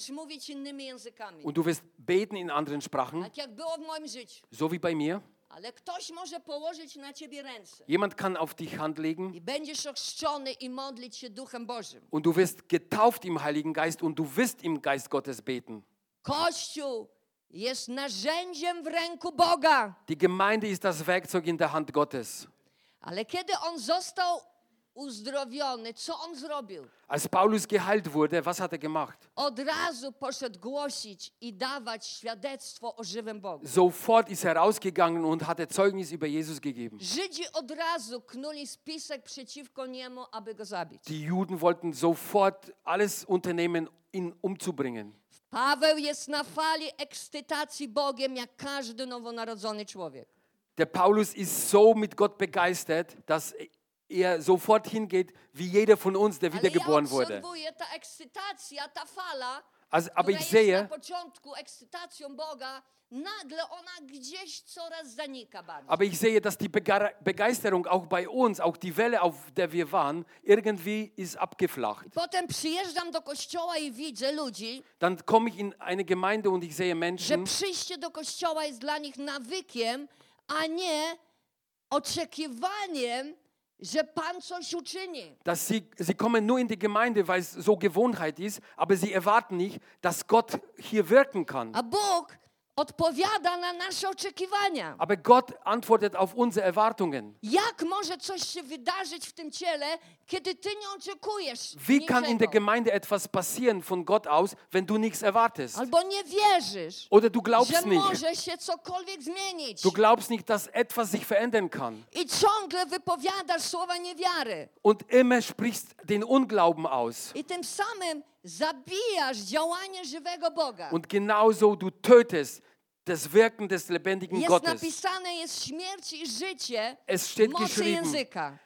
und du wirst beten in anderen Sprachen, so wie bei mir. Jemand kann auf dich Hand legen I będziesz ochrzczony i modlić się Duchem Bożym. und du wirst getauft im Heiligen Geist und du wirst im Geist Gottes beten. Die Gemeinde ist das Werkzeug in der Hand Gottes. Ale kiedy on został uzdrowiony, co on zrobił? Als Paulus geheilt wurde, was hat er gemacht? Od razu poszedł głosić i dawać świadectwo o żywym Bogu. Sofort ist er rausgegangen und hat er Zeugnis über Jesus gegeben. Żydzi od razu knuli spisek przeciwko niemu, aby go zabić. Die Juden wollten sofort alles unternehmen, ihn umzubringen. Paweł jest na fali ekscytacji Bogiem, jak każdy nowonarodzony człowiek. Der Paulus ist so mit Gott begeistert, dass er sofort hingeht, wie jeder von uns, der wiedergeboren wurde. Also, aber ich sehe, aber ich sehe, dass die Bege- Begeisterung auch bei uns, auch die Welle, auf der wir waren, irgendwie ist abgeflacht. Dann komme ich in eine Gemeinde und ich sehe Menschen, a nie oczekiwaniem, dass sie, sie kommen nur in die Gemeinde, weil es so Gewohnheit ist, aber sie erwarten nicht, dass Gott hier wirken kann. A Bóg odpowiada na nasze oczekiwania. Aber Gott antwortet auf unsere Erwartungen. Jak może coś się wydarzyć w tym ciele, kiedy ty nie oczekujesz Wie kann in der niczego? Gemeinde etwas passieren von Gott aus, wenn du nichts erwartest? Albo nie wierzysz, Oder du że glaubst nicht. może się cokolwiek zmienić. Du glaubst nicht, dass etwas sich verändern kann. I ciągle wypowiadasz słowa niewiary. Und immer sprichst den Unglauben aus. I tym samym Und genauso du tötest das Wirken des lebendigen Jest Gottes. napisane, jest śmierć i życie Es steht mocy geschrieben, języka.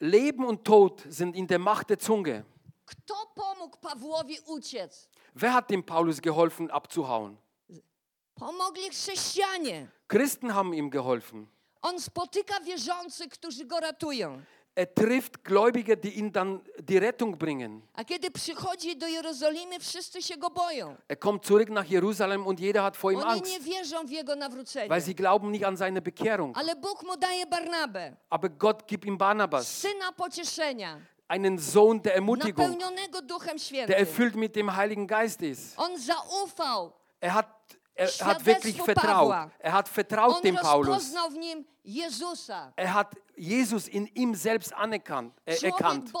Leben und Tod sind in der Macht der Zunge. Kto pomógł Pawłowi uciec? Wer hat dem Paulus geholfen, abzuhauen? Pomogli chrześcijanie. Christen haben ihm geholfen. On spotyka wierzących, którzy go ratują. Er trifft Gläubige, die ihm dann die Rettung bringen. A kiedy przychodzi do Jerozolimy, wszyscy się go boją. Er kommt zurück nach Jerusalem und jeder hat vor ihm Oni nie Angst, wierzą w jego nawrócenie. weil sie glauben nicht an seine Bekehrung. Ale Bóg mu daje Barnabę, Aber Gott gibt ihm Barnabas, syna pocieszenia, einen Sohn der Ermutigung, napełnionego Duchem der Świętym. erfüllt mit dem Heiligen Geist ist. On zaufał. Er hat, er hat wirklich vertraut. Er hat vertraut dem Paulus. Er hat Jesus in ihm selbst anerkannt, äh, erkannt.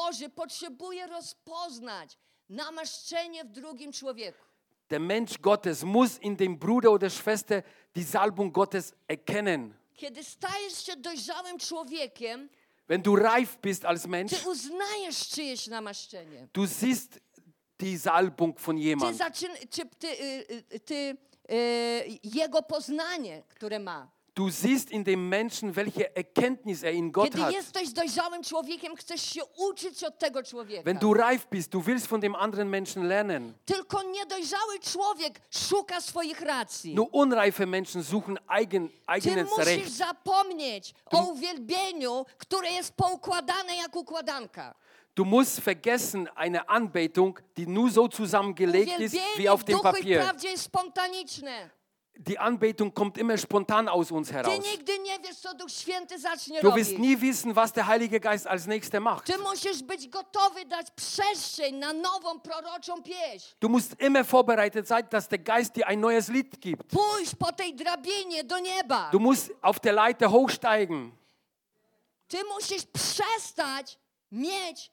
Der Mensch Gottes muss in dem Bruder oder Schwester die Salbung Gottes erkennen. Kiedy stajesz się dojrzałym człowiekiem, Wenn du reif bist als Mensch, ty uznajesz czyjeś namaszczenie. du siehst die Salbung von Ty, jemand. zaczyn, czy, ty, y, y, ty y, jego poznanie, które ma. Du siehst in dem Menschen, welche Erkenntnis er in Gott Kiedy hat. jesteś dojrzałym człowiekiem, chcesz się uczyć od tego człowieka. Wenn du reif bist, du willst von dem anderen Menschen lernen. Tylko niedojrzały człowiek szuka swoich racji. Nur unreife Menschen suchen eigen, Ty eigenes musisz Recht. zapomnieć o uwielbieniu, które jest poukładane jak układanka. Du musst vergessen eine Anbetung, die nur so zusammengelegt ist wie auf dem Papier. Die Anbetung kommt immer spontan aus uns heraus. Du wirst nie wissen, was der Heilige Geist als nächster macht. Du musst immer vorbereitet sein, dass der Geist dir ein neues Lied gibt. Du musst auf der Leiter hochsteigen. Ty musisz przestać mieć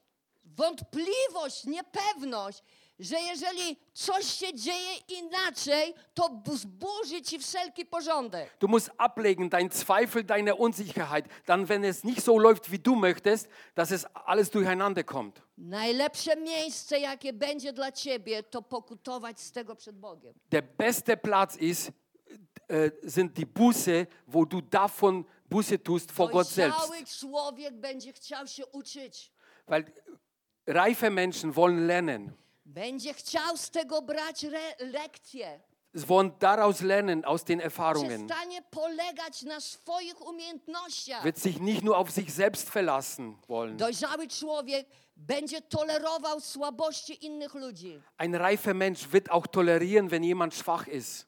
wątpliwość, niepewność, że jeżeli coś się dzieje inaczej, to bu- zburzy ci wszelki porządek. Du musst ablegen dein Zweifel, deine Unsicherheit. Dann, wenn es nicht so läuft, wie du möchtest, dass es alles durcheinander kommt. Najlepsze miejsce, jakie będzie dla ciebie, to pokutować z tego przed Bogiem. Der beste Platz ist, äh, sind die Buße, wo du davon Buße tust vor Gott selbst. Człowiek będzie chciał się uczyć. Weil reife Menschen wollen lernen. Będzie chciał z tego brać re- lekcje. Sie wollen daraus lernen, aus den Erfahrungen. Przestanie polegać na swoich umiejętnościach. Wird sich nicht nur auf sich selbst verlassen wollen. Dojrzały człowiek będzie tolerował słabości innych ludzi. Ein reifer Mensch wird auch tolerieren, wenn jemand schwach ist.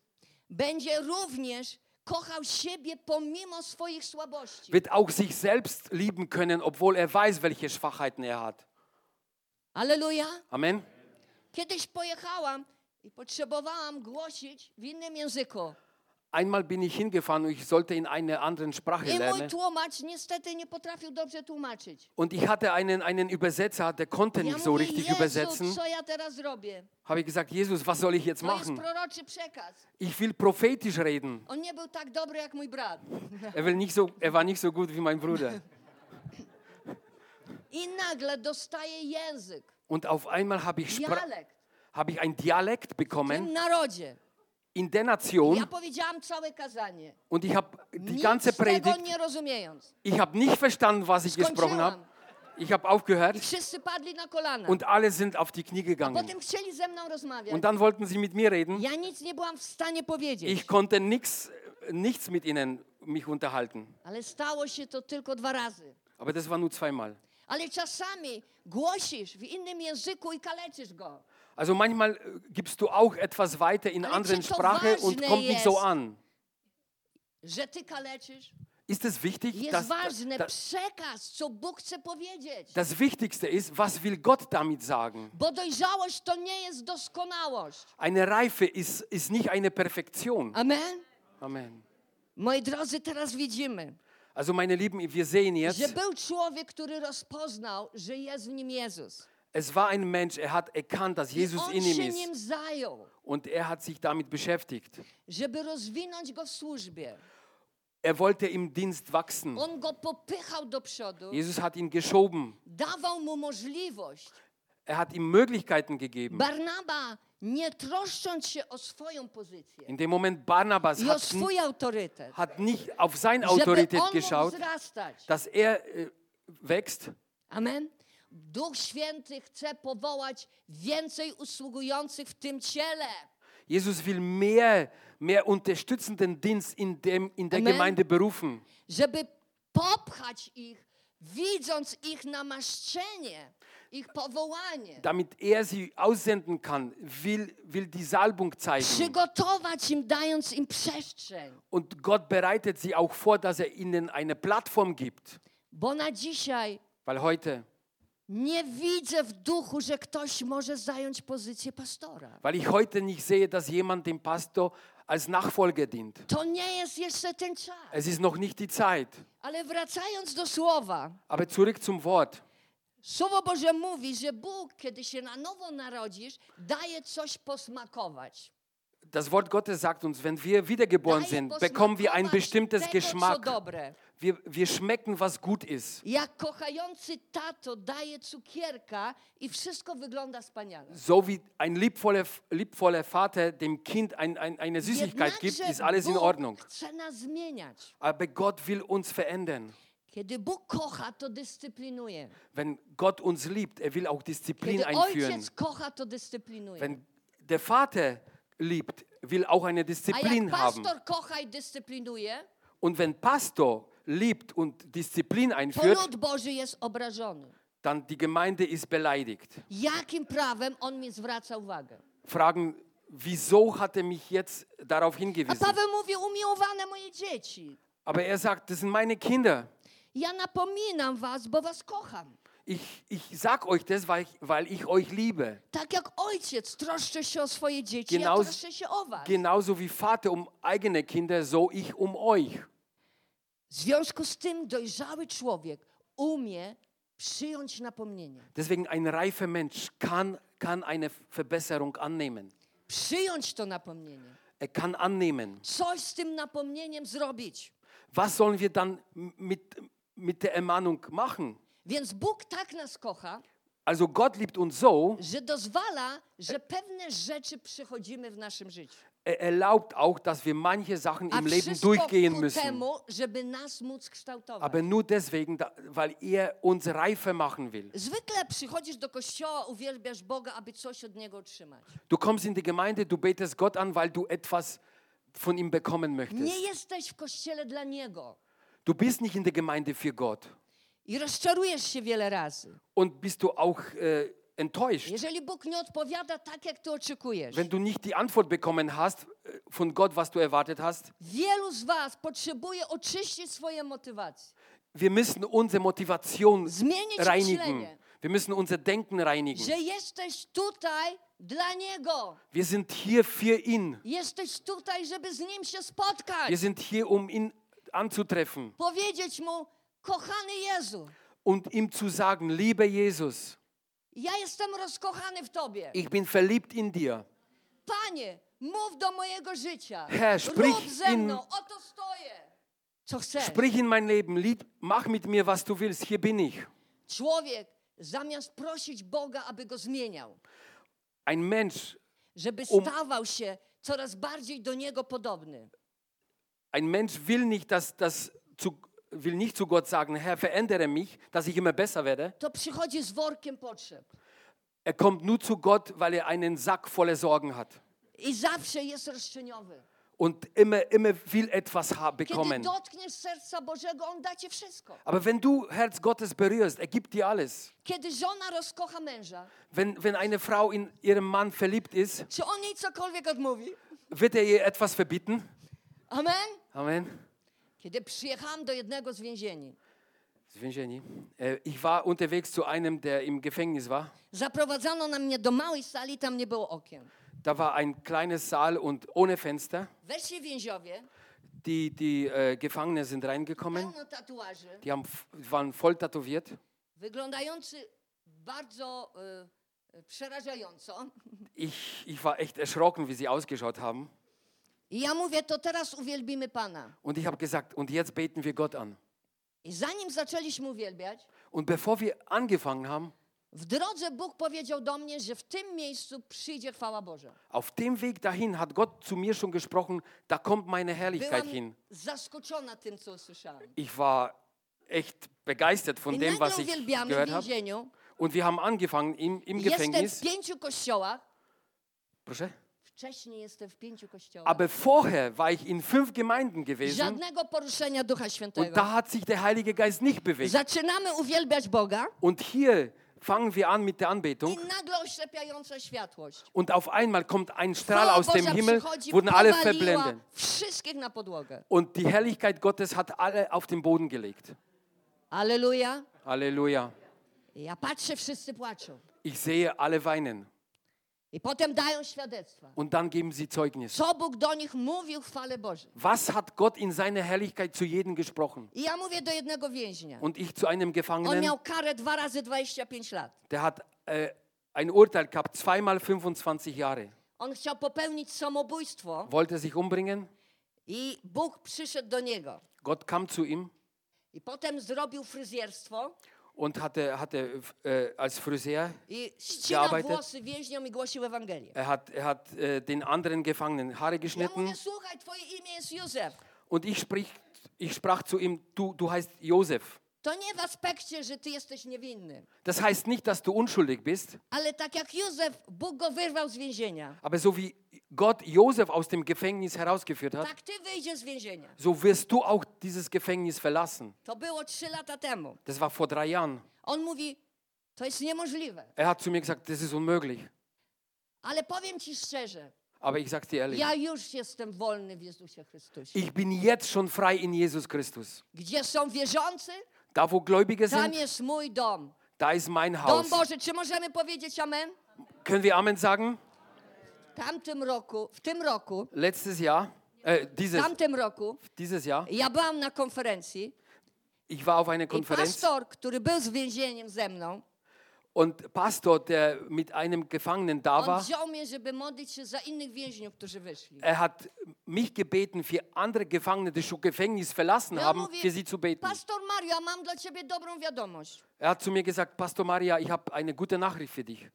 Będzie również kochał siebie pomimo swoich słabości. Wird auch sich selbst lieben können, obwohl er weiß, welche Schwachheiten er hat. Aleluja. Amen. Kiedyś pojechałam i potrzebowałam głosić w innym języku. Einmal bin ich hingefahren und ich sollte in einer anderen Sprache I mój lernen. tłumacz niestety nie potrafił dobrze tłumaczyć. Und ich hatte einen, einen Übersetzer, der konnte Ja nicht so mówię, richtig Jezu, übersetzen. co ja teraz zrobię? Habe ich gesagt, Jesus, was soll ich jetzt To jest machen? proroczy przekaz. Ich will prophetisch reden. On nie był tak dobry jak mój brat. Er, will nicht so, er war nicht so gut wie mein Bruder. I nagle dostaje język, Und auf einmal habe ich, Spra dialekt habe ich ein Dialekt bekommen narodzie. in der Nation und ich habe die ganze Predigt, ich habe nicht verstanden, was ich gesprochen habe. Ich habe I aufgehört und alle sind auf die Knie gegangen. Und dann wollten sie mit mir reden. Ja. Ich konnte nix, nichts mit ihnen mich unterhalten. Aber das war nur zweimal. Ale czasami głosisz w innym języku i kaleczysz go. Also manchmal äh, gibst du auch etwas weiter in Ale anderen Sprache und ważne kommt nicht so an. Że ty kaleczysz. Ist es wichtig, Jest dass, ważny dass, przekaz, co Bóg chce powiedzieć. das Wichtigste ist, was will Gott damit sagen? Bo dojrzałość to nie jest doskonałość. Eine Reife ist, ist nicht eine Perfektion. Amen? Amen. Moi drodzy, teraz widzimy, Also meine Lieben, wir sehen że jetzt, był człowiek, który rozpoznał, że jest w nim Jezus. es war ein Mensch, er hat erkannt, dass Jesus in ihm ist und er hat sich damit beschäftigt. Er wollte im Dienst wachsen. Jesus hat ihn geschoben. Er hat ihm Möglichkeiten gegeben. Barnaba, nie troszcząc się o swoją pozycję In dem Moment Barnabas i o hat, swój autorytet, hat nicht auf seine żeby Autorität on mógł geschaut, wzrastać. dass er äh, wächst. Amen. Duch Święty chce powołać więcej usługujących w tym ciele. Jesus will mehr, mehr unterstützenden Dienst in, dem, in der Amen. Gemeinde berufen, żeby popchać ich, widząc ich namaszczenie, damit er sie aussenden kann, will, will die Salbung zeigen. przygotować im, dając im przestrzeń. Und Gott bereitet sie auch vor, dass er ihnen eine Plattform gibt. Bo na dzisiaj Weil heute, nie widzę w duchu, że ktoś może zająć pozycję pastora. weil ich heute nicht sehe, dass jemand dem Pastor als Nachfolger dient. To nie jest jeszcze ten czas. Es ist noch nicht die Zeit. Ale wracając do słowa, Aber zurück zum Wort. Słowo Boże mówi, że Bóg, kiedy się na nowo narodzisz, daje coś posmakować. Das Wort Gottes sagt uns, wenn wir wiedergeboren Daje sind, bekommen wir ein bestimmtes Geschmack. Wir, wir schmecken, was gut ist. So wie ein liebvoller, liebvoller Vater dem Kind ein, ein, eine Süßigkeit gibt, ist alles in Ordnung. Aber Gott will uns verändern. Kiedy Bóg kocha, to dyscyplinuje. Wenn Gott uns liebt, er will auch Disziplin Kiedy einführen. ojciec kocha, to dyscyplinuje. Wenn der Vater liebt, will auch eine A Disziplin jak haben. pastor kocha i dyscyplinuje, Und wenn Pastor liebt und Disziplin einführt, lud Boży jest obrażony. dann die Gemeinde ist beleidigt. Jakim prawem on mi zwraca uwagę? Fragen, wieso hat er mich jetzt darauf A hingewiesen? Paweł mówi, umiłowane moje dzieci, Aber er sagt, das sind meine Kinder. Ja napominam was, bo was kocham. Ich, ich sag euch das, weil ich, weil ich euch liebe. Tak jak ojciec troszczy się o swoje dzieci, Genau- ja troszczę się o was. Genauso wie Vater um eigene Kinder, so ich um euch. W związku z tym dojrzały człowiek umie przyjąć napomnienie. Deswegen ein reifer Mensch kann, kann eine Verbesserung annehmen. Przyjąć to napomnienie. Er kann annehmen. Coś z tym napomnieniem zrobić. Was sollen wir dann mit, mit der Ermahnung machen? Więc Bóg tak nas kocha, Also Gott liebt uns so, że dozwala, że pewne rzeczy przychodzimy w naszym życiu. er erlaubt auch, dass wir manche Sachen im Leben wszystko durchgehen ku müssen. temu, żeby nas móc kształtować. Aber nur deswegen, da- weil er uns reifer machen will. Zwykle przychodzisz do kościoła, uwielbiasz Boga, aby coś od Niego otrzymać. Du kommst in die Gemeinde, du betest Gott an, weil du etwas von ihm bekommen Nie möchtest. jesteś w kościele dla Niego. Du bist nicht in der Gemeinde für Gott. I rozczarujesz się wiele razy. Und bist du auch äh, enttäuscht, Jeżeli Bóg nie odpowiada tak, jak Ty oczekujesz. wenn du nicht die Antwort bekommen hast äh, von Gott, was du erwartet hast. Wielu z Was potrzebuje oczyścić swoje motywacje. Wir müssen unsere Motivation Zmienić reinigen. myślenie. Wir müssen unser Denken reinigen. Że jesteś tutaj dla Niego. Wir sind hier für ihn. Jesteś tutaj, żeby z Nim się spotkać. Wir sind hier, um ihn anzutreffen Powiedzieć Mu, kochany Jezu, und ihm zu sagen, lieber Jesus, ja jestem rozkochany w Tobie. ich bin verliebt in dir. Panie, mów do mojego życia. Herr, sprich Rób ze in- oto stoję. Co chcesz? Sprich in mein Leben, lieb, mach mit mir, was du willst, hier bin ich. Człowiek zamiast prosić Boga, aby go zmieniał, Ein Mensch, żeby Um- stawał się coraz bardziej do Niego podobny, ein Mensch will nicht, dass, dass, zu, will nicht zu Gott sagen, Herr, verändere mich, dass ich immer besser werde. to przychodzi z workiem potrzeb. Er kommt nur zu Gott, weil er einen Sack voller Sorgen hat. I zawsze jest roszczeniowy. Und immer, immer will etwas Kiedy bekommen. dotkniesz serca Bożego, On da ci wszystko. Aber wenn du Herz Gottes berührst, er gibt dir alles. Kiedy żona rozkocha męża, Wenn, wenn eine Frau in ihrem Mann verliebt ist, czy on jej cokolwiek odmówi? wird er ihr etwas verbieten? Amen? Amen. Kiedy przyjechałam do jednego z więzieni, Zwięzieni. Äh, Ich war unterwegs zu einem, der im Gefängnis war. zaprowadzono na mnie do małej sali, tam nie było okien. Da war ein kleines Saal und ohne Fenster. Weszli więźniowie, Die, die äh, Gefangene sind reingekommen. Die haben, waren voll tätowiert. wyglądający bardzo przerażająco. Ich, ich war echt erschrocken, wie sie ausgeschaut haben. I ja mówię, to teraz uwielbimy Pana. Und ich habe gesagt, und jetzt beten wir Gott an. I zanim zaczęliśmy uwielbiać, Und bevor wir angefangen haben, w drodze Bóg powiedział do mnie, że w tym miejscu przyjdzie chwała Boża. auf dem Weg dahin hat Gott zu mir schon gesprochen, da kommt meine Herrlichkeit Byłam hin. zaskoczona tym, co usłyszałam. Ich war echt begeistert von I dem, nagle was ich uwielbiamy w gehört habe. więzieniu. Und wir haben angefangen im, im Jestem Gefängnis. w pięciu kościołach. Proszę? Wcześniej jestem w pięciu kościołach. Aber vorher war ich in fünf Gemeinden gewesen Żadnego poruszenia Ducha und da hat sich der Heilige Geist nicht bewegt. Zaczynamy uwielbiać Boga Und hier fangen wir an mit der Anbetung und auf einmal kommt ein Strahl aus dem Himmel, wurden alle verblendet. Und die Herrlichkeit Gottes hat alle auf den Boden gelegt. Halleluja. I Ja patrzę, wszyscy płaczą. Ich sehe alle weinen. I potem dają świadectwa. Und dann geben sie Zeugnis. Co Bóg do nich mówił w chwale Bożej. Was hat Gott in seiner Herrlichkeit zu jedem gesprochen? I ja mówię do jednego więźnia. Und ich zu einem On Gefangenen, miał karę dwa razy 25 lat. der hat äh, ein Urteil gehabt, zweimal 25 Jahre. On chciał popełnić samobójstwo Wollte sich umbringen. i Bóg przyszedł do niego. Gott kam zu ihm I potem zrobił fryzjerstwo und hatte, hatte äh, als Friseur, i Gearbeitet. włosy więźniom i głosił Ewangelię. er hat, er hat äh, den anderen Gefangenen Haare Ja geschnitten. mówię, słuchaj, twoje imię jest Józef. Und ich, sprich, ich sprach zu ihm, du, du heißt Josef. To nie w aspekcie, że ty jesteś niewinny, Das heißt nicht, dass du unschuldig bist, ale tak jak Józef, Bóg go wyrwał z więzienia, aber so wie Gott Josef aus dem Gefängnis herausgeführt hat, tak ty wyjdziesz z więzienia. so wirst du auch dieses Gefängnis verlassen. To było trzy lata temu. Das war vor drei Jahren. On mówi, to jest niemożliwe. Er hat zu mir gesagt, das ist unmöglich. Ale powiem ci szczerze, Aber ich sage dir ehrlich, ja już jestem wolny w Jezusie Chrystusie. ich bin jetzt schon frei in Jesus Christus. Gdzie są wierzący, Da, wo Gläubige tam sind, jest mój dom. da ist mein Dom Haus. Boży, czy możemy powiedzieć amen? Können wir Amen sagen? Tamtym roku, w tym roku, Letztes Jahr, äh, w dieses, tamtym roku, dieses Jahr, ja byłam na konferencji ich war auf einer i Konferenz pastor, który był z więzieniem ze mną, und Pastor, der mit einem Gefangenen da on war, wziął mnie, żeby modlić się za innych więźniów, którzy wyszli. er hat mich gebeten, für andere Gefangene, die schon Gefängnis verlassen Ja haben, mówię, für sie zu beten. Pastor Mario, mam dla ciebie dobrą wiadomość. Er hat zu mir gesagt, Pastor Maria, ich habe eine gute Nachricht für dich.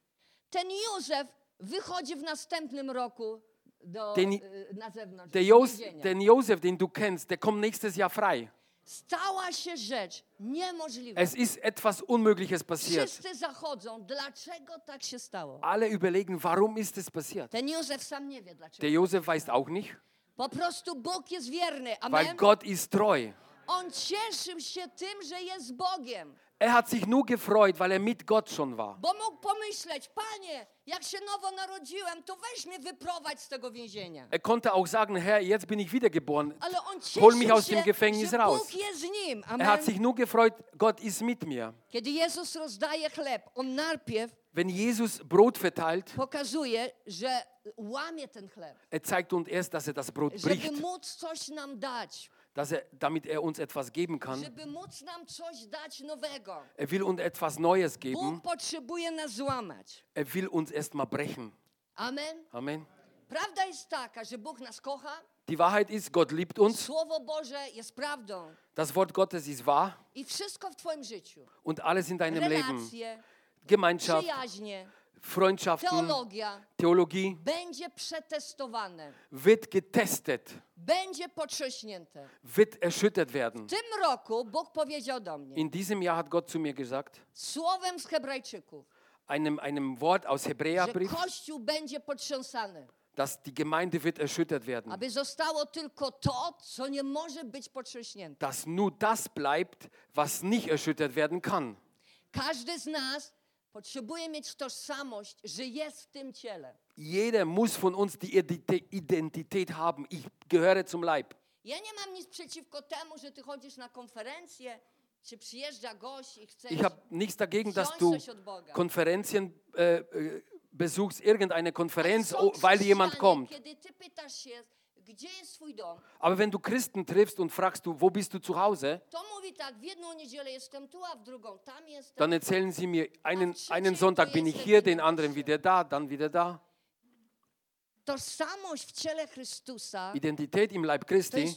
Ten Józef wychodzi w następnym roku do, y, na zewnątrz. Der, Jos, den Josef, den du kennst, der kommt nächstes Jahr frei. Stała się rzecz niemożliwa. Es ist etwas Unmögliches passiert. Wszyscy zachodzą. Dlaczego tak się stało? Alle überlegen, warum ist es passiert? Ten Józef sam nie wie dlaczego. Der Josef weiß auch nicht, Po prostu Bóg jest wierny. weil Amen. Gott ist treu. On cieszył się tym, że jest Bogiem. Er hat sich nur gefreut, weil er mit Gott schon war. Bo mógł pomyśleć, panie, jak się nowo narodziłem, to weź mnie wyprowadź z tego więzienia. Er konnte auch sagen, Herr, jetzt bin ich wiedergeboren. Ale on Hol mich aus dem się, Gefängnis że raus. Bóg jest z nim. Er hat Amen. sich nur gefreut, Gott ist mit mir. Kiedy Jezus rozdaje chleb, on najpierw Wenn Jesus Brot verteilt, pokazuje, że łamie ten chleb, er zeigt uns erst, dass er das Brot żeby bricht, móc coś nam dać, dass er, damit er uns etwas geben kann. Er will uns etwas Neues geben. Er will uns erstmal brechen. Amen. Amen. Die Wahrheit ist, Gott liebt uns. Das Wort Gottes ist wahr. Und alles in deinem Leben, Gemeinschaft, Freundschaften, teologia Theologie będzie przetestowane, wird getestet, będzie potrząśnięte. wird erschüttert werden. W tym roku Bóg powiedział do mnie In diesem Jahr hat Gott zu mir gesagt, słowem z Hebrajczyków, einem, einem Wort aus że Hebräerbrief, Kościół będzie potrząsany, dass die Gemeinde wird erschüttert werden. Dass nur das bleibt, was nicht erschüttert werden kann. Każdy z nas potrzebuje mieć tożsamość, że jest w tym ciele. Jeder muss von uns die Identi- Identität haben. Ich gehöre zum Leib. Ja nie mam nic przeciwko temu, że ty chodzisz na konferencję, czy przyjeżdża gość i chcesz Ich habe nichts dagegen, dass du. Konferenzien äh, äh, besuchst, irgendeine Konferenz, weil jemand kommt. Kiedy ty pytasz się, Aber wenn du Christen triffst und fragst du, wo bist du zu Hause, dann erzählen sie mir, einen, einen Sonntag bin ich hier, den anderen wieder da, dann wieder da. Identität im Leib Christi,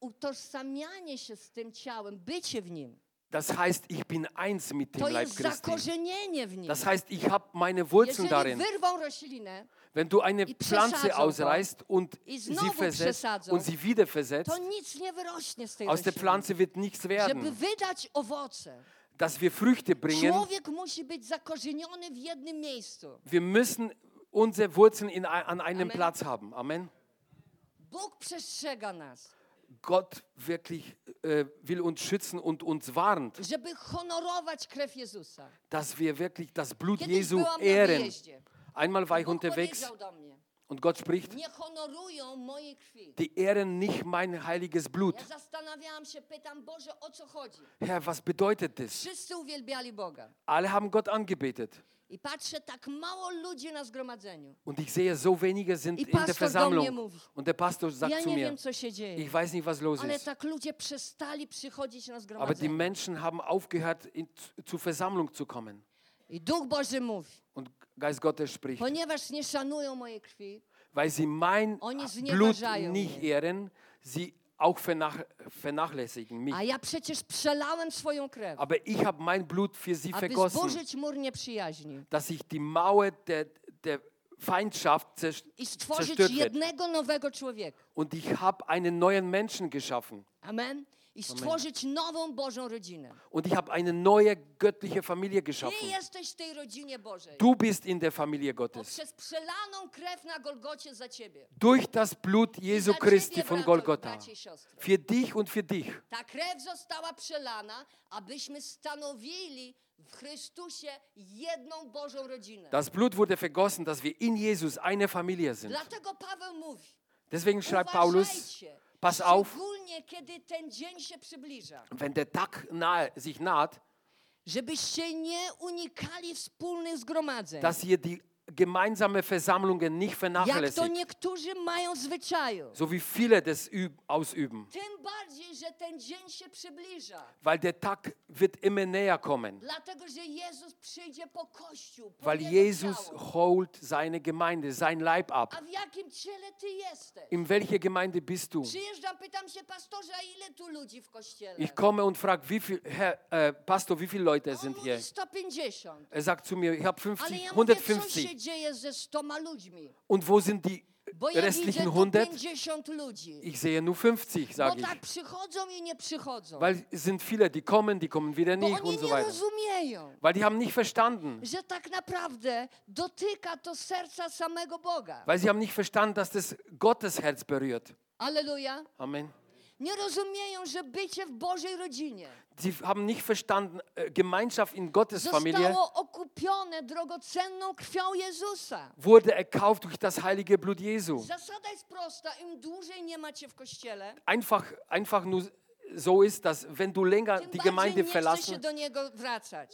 utożsamianie się z tym ciałem, bycie w nim. Das heißt, ich bin eins mit dem To Leib jest Christi. zakorzenienie w nim. Das heißt, ich habe meine Wurzeln Jeżeli darin. wyrwą roślinę, Wenn du eine I Pflanze ausreißt und I sie znowu versetzt przesadzą. und sie wieder versetzt, to nic nie wyrośnie z tej aus der rośliny. Pflanze wird nichts Żeby werden. wydać owoce, Dass wir Früchte bringen, człowiek musi być zakorzeniony w jednym miejscu. wir müssen unsere Wurzeln in, ein- an einem Amen. Platz haben. Amen. Bóg przestrzega nas, Gott wirklich äh, will uns schützen und uns warnt, żeby honorować krew Jezusa. dass wir wirklich das Blut Kiedyś Jesu byłam na ehren. wyjeździe. Einmal war ich Bóg unterwegs powiedział do mnie, und Gott spricht, nie honorują mojej krwi. die ehren nicht mein heiliges Blut. Ja zastanawiałam się, pytam, Boże, o co chodzi? Herr, was bedeutet das? Wszyscy uwielbiali Boga. Alle haben Gott angebetet. I patrzę, tak mało ludzi na zgromadzeniu. Und ich sehe, so wenige sind in der Versammlung. Und der Pastor sagt zu mir, wiem, co się dzieje. ich weiß nicht, was los Ale ist. tak ludzie przestali przychodzić na Aber die. Menschen haben aufgehört, in, zur Versammlung zu kommen. Und Geist Gottes spricht, ponieważ nie szanują mojej krwi, weil sie mein Blut nicht ehren, sie auch vernach, vernachlässigen mich. a ja przecież przelałem swoją krew, Aber ich habe mein Blut für sie aby vergossen, zburzyć mur nieprzyjaźni dass ich die Mauer der, der Feindschaft zerst- i stworzyć zerstört wird. jednego nowego człowieka. Und ich habe einen neuen Menschen geschaffen. Amen. I stworzyć nową Bożą rodzinę. Und ich habe eine neue göttliche Familie Ty geschaffen. jesteś w tej rodzinie Bożej. Du bist in der Familie Gottes. Poprzez przelaną krew na Golgocie za ciebie. Durch das Blut Jesu Christi von Golgotha. Für dich und für dich. Ta krew została przelana, abyśmy stanowili. Das Blut wurde vergossen, dass wir in Jesus eine Familie sind. Deswegen schreibt Paulus, pass auf, szczególnie kiedy ten dzień się przybliża, wenn der Tag nahe, sich naht, żebyście nie unikali wspólnych zgromadzeń. dass ihr die gemeinsame Versammlungen nicht Jak to vernachlässigt, niektórzy mają zwyczaju. so wie viele das üb- ausüben. Tym bardziej, że ten dzień się przybliża. Weil der Tag wird immer näher kommen. Dlatego, że Jezus przyjdzie po Kościół, po Weil jego Jesus ciało. holt seine Gemeinde, sein Leib ab. A w jakim ciele ty jesteś? In welcher Gemeinde bist du? Przyjeżdżam, pytam się pastorze, a ile tu ludzi w kościele? Ich komme und frage, wie viel, Herr äh, Pastor, wie viele Leute On sind mówi hier? 150. Er sagt zu mir, ich habe Ale 50, ja mówię, co 150. się dzieje ze 100 ludźmi? Und wo sind die restlichen tu 100? 50 ludzi. Ich sehe nur 50, Bo sage ich. Weil es sind viele, die kommen, die kommen wieder nicht und so weiter. Weil die haben nicht verstanden. Weil sie haben nicht verstanden, dass das Gottes Herz berührt. Aleluja. Amen. Nie rozumieją, że bycie w Bożej rodzinie Sie haben nicht verstanden, äh, Gemeinschaft in Gottes Familie zostało okupione drogocenną krwią Jezusa. wurde erkauft durch das heilige Blut Jesu. Zasada jest prosta. Im dłużej nie macie w kościele, Einfach, einfach nur so ist, dass wenn du länger tym die Gemeinde verlassen,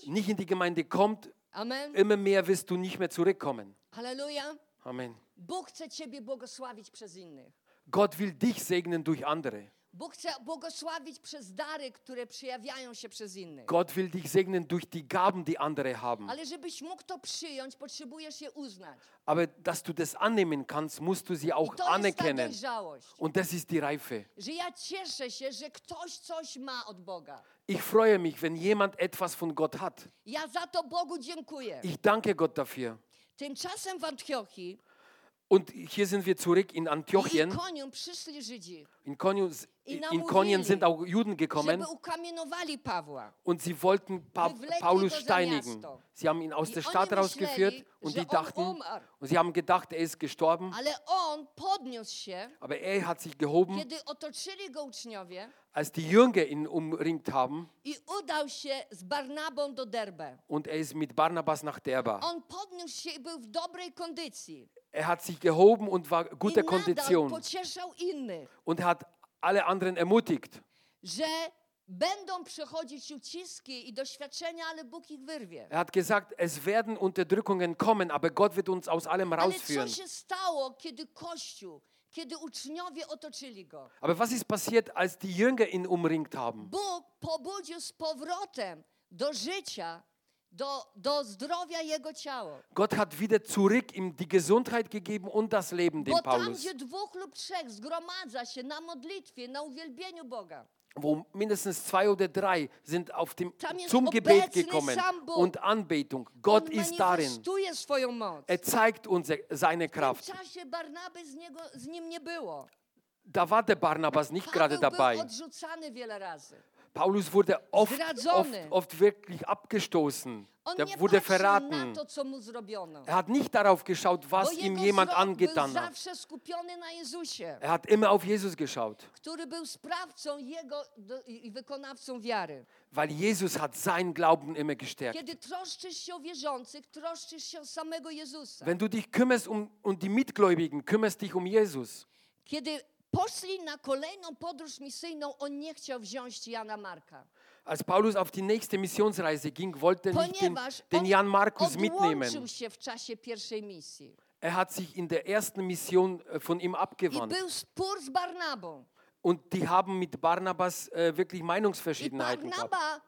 nicht in die Gemeinde kommt, Amen. immer mehr wirst du nicht mehr zurückkommen. Halleluja. Amen. Bóg chce ciebie błogosławić przez innych. Gott will dich segnen durch andere. Bóg chce błogosławić przez dary, które przejawiają się przez innych. Gott will dich segnen durch die Gaben, die andere haben. Ale żebyś mógł to przyjąć, potrzebujesz je uznać. Aber dass du das annehmen kannst, musst du sie I auch to jest ta anerkennen. Und das ist die Reife. Że ja cieszę się, że ktoś coś ma od Boga. Ich freue mich, wenn jemand etwas von Gott hat. Ja za to Bogu dziękuję. Ich danke Gott dafür. Tymczasem w Antiochii Und hier sind wir zurück in Antiochien. In Konien, in Konien sind auch Juden gekommen. und sie wollten pa Paulus steinigen. Sie haben ihn aus der Stadt rausgeführt und die dachten, und sie haben gedacht, er ist gestorben, aber er hat sich gehoben, als die Jünger ihn umringt haben. und er ist mit Barnabas nach Derba. Er hat sich gehoben und war guter Kondition und hat alle anderen ermutigt. Er hat gesagt, es werden Unterdrückungen kommen, aber Gott wird uns aus allem rausführen. Aber was ist passiert, als die Jünger ihn umringt haben? Bóg pobudził z powrotem do życia, do, do zdrowia jego ciało. Gott hat wieder zurück ihm die Gesundheit gegeben und das Leben dem Bo tam, Paulus. gdzie dwóch lub trzech zgromadza się na modlitwie, na uwielbieniu Boga, Wo mindestens zwei oder drei sind auf dem, Tam jest zum Gebet obecny gekommen sam Bóg. und Anbetung. Gott on ist darin. manifestuje swoją moc. Er zeigt uns seine W Kraft. tym czasie Barnaby z, niego, z nim nie było. Da war der Barnabas nicht gerade Paweł dabei. był odrzucany wiele razy. Paulus wurde oft, oft, oft wirklich abgestoßen. Der nie wurde verraten. Er hat nicht darauf geschaut, was ihm jemand angetan hat. Er hat immer auf Jesus geschaut, weil Jesus hat seinen Glauben immer gestärkt. Wenn du dich kümmerst um, um die Mitgläubigen, kümmerst dich um Jesus. Kiedy poszli na kolejną podróż misyjną, on nie chciał wziąć Jana Marka. Als Paulus auf die nächste Missionsreise ging, wollte er nicht den, den Jan Markus mitnehmen. się w czasie pierwszej misji. Er hat sich in der ersten Mission äh, von ihm I abgewandt. był spór z Barnabą. Und die haben mit Barnabas äh, wirklich I Meinungsverschiedenheiten gehabt. Barnaba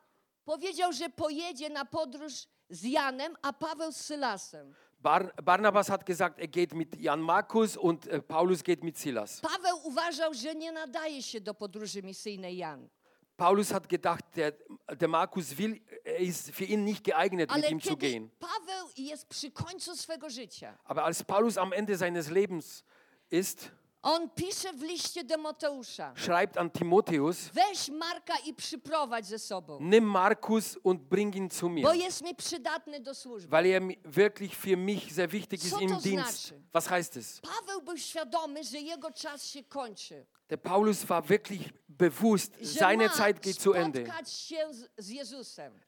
powiedział, że pojedzie na podróż z Janem, a Paweł z Sylasem. Bar Barnabas hat gesagt, er geht mit Jan Markus und äh, Paulus geht mit Silas. Paweł uważał, że nie nadaje się do podróży misyjnej Jan. Paulus hat gedacht, der, der Markus will, er ist für ihn nicht geeignet, mit Ale ihm zu kiedy gehen. Paweł jest przy końcu swego życia, Aber als Paulus am Ende seines Lebens ist, on pisze w liście do Mateusza, schreibt an Timotheus, weź Marka i przyprowadź ze sobą, nimm Markus und bring ihn zu mir, bo jest mi przydatny do służby. weil er wirklich für mich sehr wichtig ist Co im to Dienst. znaczy? Was heißt es? Paweł był świadomy, że jego czas się kończy. Der Paulus war wirklich bewusst, seine Zeit geht zu Ende.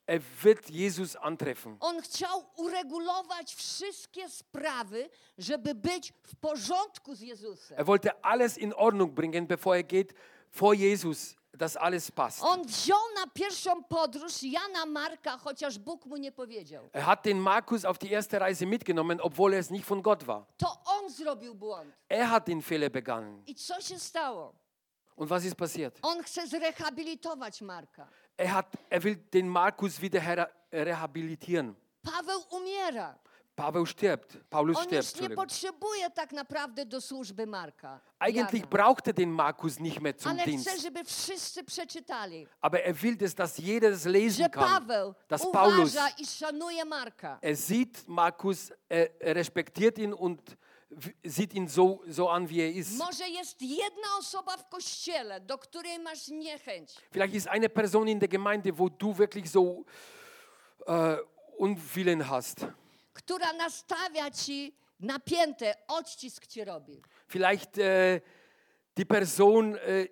Er wird Jesus antreffen. On chciał uregulować wszystkie sprawy, żeby być w porządku z Jezusem. Er wollte alles in Ordnung bringen, bevor er geht vor Jesus, dass alles passt. On wziął na pierwszą podróż Jana Marka, chociaż Bóg mu nie powiedział. Er hat den Markus auf die erste Reise mitgenommen, obwohl er es nicht von Gott war. To on zrobił błąd. Er hat den Fehler begangen. I co się stało? Und was ist passiert? On chce zrehabilitować Marka. Er, hat, er will den Markus wieder rehabilitieren. Paweł umiera. Paweł stirbt. Paulus On stirbt. już nie potrzebuje tak naprawdę do służby Marka. Eigentlich Jana. braucht er den Markus nicht mehr zum Ale chce, Dienst. żeby wszyscy przeczytali, Aber er will, dass das jeder das lesen kann. Paweł Dass Paulus, i szanuje Marka. er sieht Markus, er, er respektiert ihn und sieht ihn so, so an, wie er ist. Vielleicht ist eine Person in der Gemeinde, wo du wirklich so äh, Unwillen hast. która nastawia ci napięte, odcisk ci robi. Vielleicht äh, die Person, äh,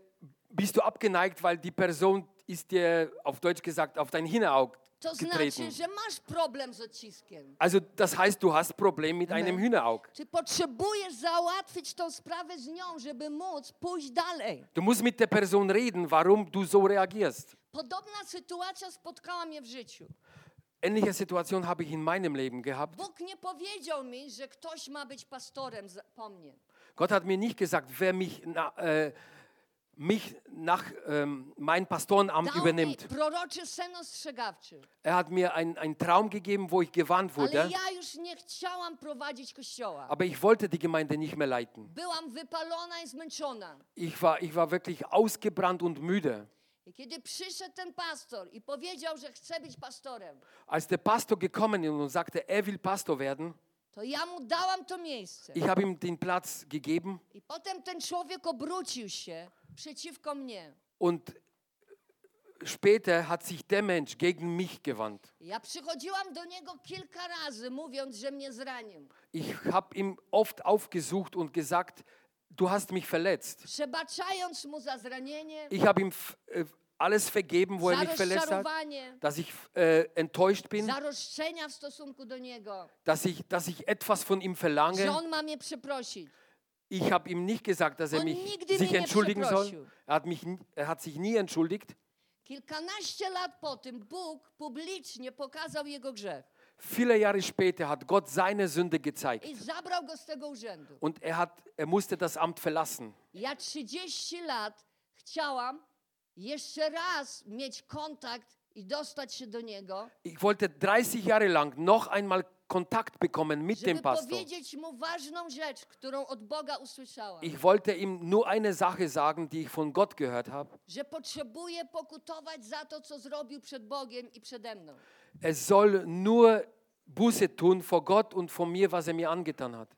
bist du abgeneigt, weil die Person ist dir, auf Deutsch gesagt, auf dein Hühnerauge To getreten. znaczy, że masz problem z odciskiem. Also das heißt, du hast Problem mit einem Hühnerauge. Ty potrzebujesz załatwić tą sprawę z nią, żeby móc pójść dalej. Du musst mit der Person reden, warum du so reagierst. Podobna sytuacja spotkała mnie w życiu. Ähnliche Situation habe ich in meinem Leben gehabt. Bóg nie powiedział mi, że ktoś ma być pastorem za- po mnie. Gott hat mir nicht gesagt, wer mich, na, äh, mich nach ähm, mein Pastorenamt übernimmt. Er hat mir ein- einen Traum gegeben, wo ich gewarnt wurde, aber ich wollte die Gemeinde nicht mehr leiten. Ich war, ich war wirklich ausgebrannt und müde. Als der Pastor gekommen ist und sagte, er will Pastor werden, to ja mu dałam to miejsce. Ich habe ihm den Platz gegeben I potem ten człowiek obrócił się przeciwko mnie. und später hat sich der Mensch gegen mich gewandt. Ja przychodziłam do niego kilka razy, mówiąc, że mnie zranił. Ich habe ihm oft aufgesucht und gesagt, du hast mich verletzt. Przebaczając mu za zranienie, Ich habe ihm äh, alles vergeben, wo er mich verletzt hat, dass ich äh, enttäuscht bin, dass ich, dass ich etwas von ihm verlange. Ich habe ihm nicht gesagt, dass er mich sich entschuldigen soll. Er hat, mich, er hat sich nie entschuldigt. Kilkanaście lat po tym Bóg publicznie pokazał jego grzech Viele Jahre später hat Gott seine Sünde gezeigt. Und er, hat, er musste das Amt verlassen. Ja 30 lat chciałam jeszcze raz mieć kontakt i dostać się do niego, Ich wollte 30 Jahre lang noch einmal Kontakt bekommen mit dem Pastor. rzecz. Ich wollte ihm nur eine Sache sagen, die ich von Gott gehört habe. To, co zrobił przed Bogiem i przede mną. Er soll nur Buße tun vor Gott und vor mir, was er mir angetan hat.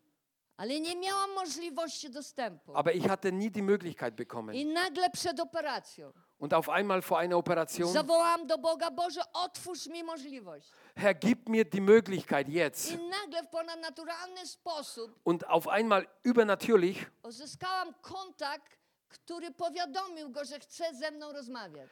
Ale nie miałam możliwości dostępu. Aber ich hatte nie die Möglichkeit bekommen. I nagle przed operacją Und auf einmal vor einer Operation, do Boga, Boże, otwórz mi możliwość. Herr, gib mir die Möglichkeit jetzt. I nagle w ponadnaturalny sposób Und auf einmal übernatürlich uzyskałam kontakt, który powiadomił go, że chce ze mną rozmawiać.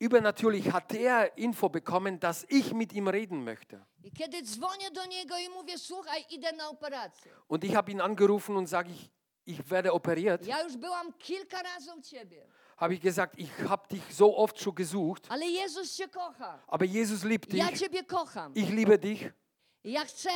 Übernatürlich hat er Info bekommen, dass ich mit ihm reden möchte. I kiedy dzwonię do niego i mówię, słuchaj, idę na operację. Und ich habe ihn angerufen und sage, ich, ich werde operiert. Ja już byłam kilka razy u ciebie, Habe ich gesagt, ich habe dich so oft schon gesucht, ale Jezus cię kocha. aber Jesus liebt Ja dich. ciebie kocham. Ich liebe dich. Ja chcę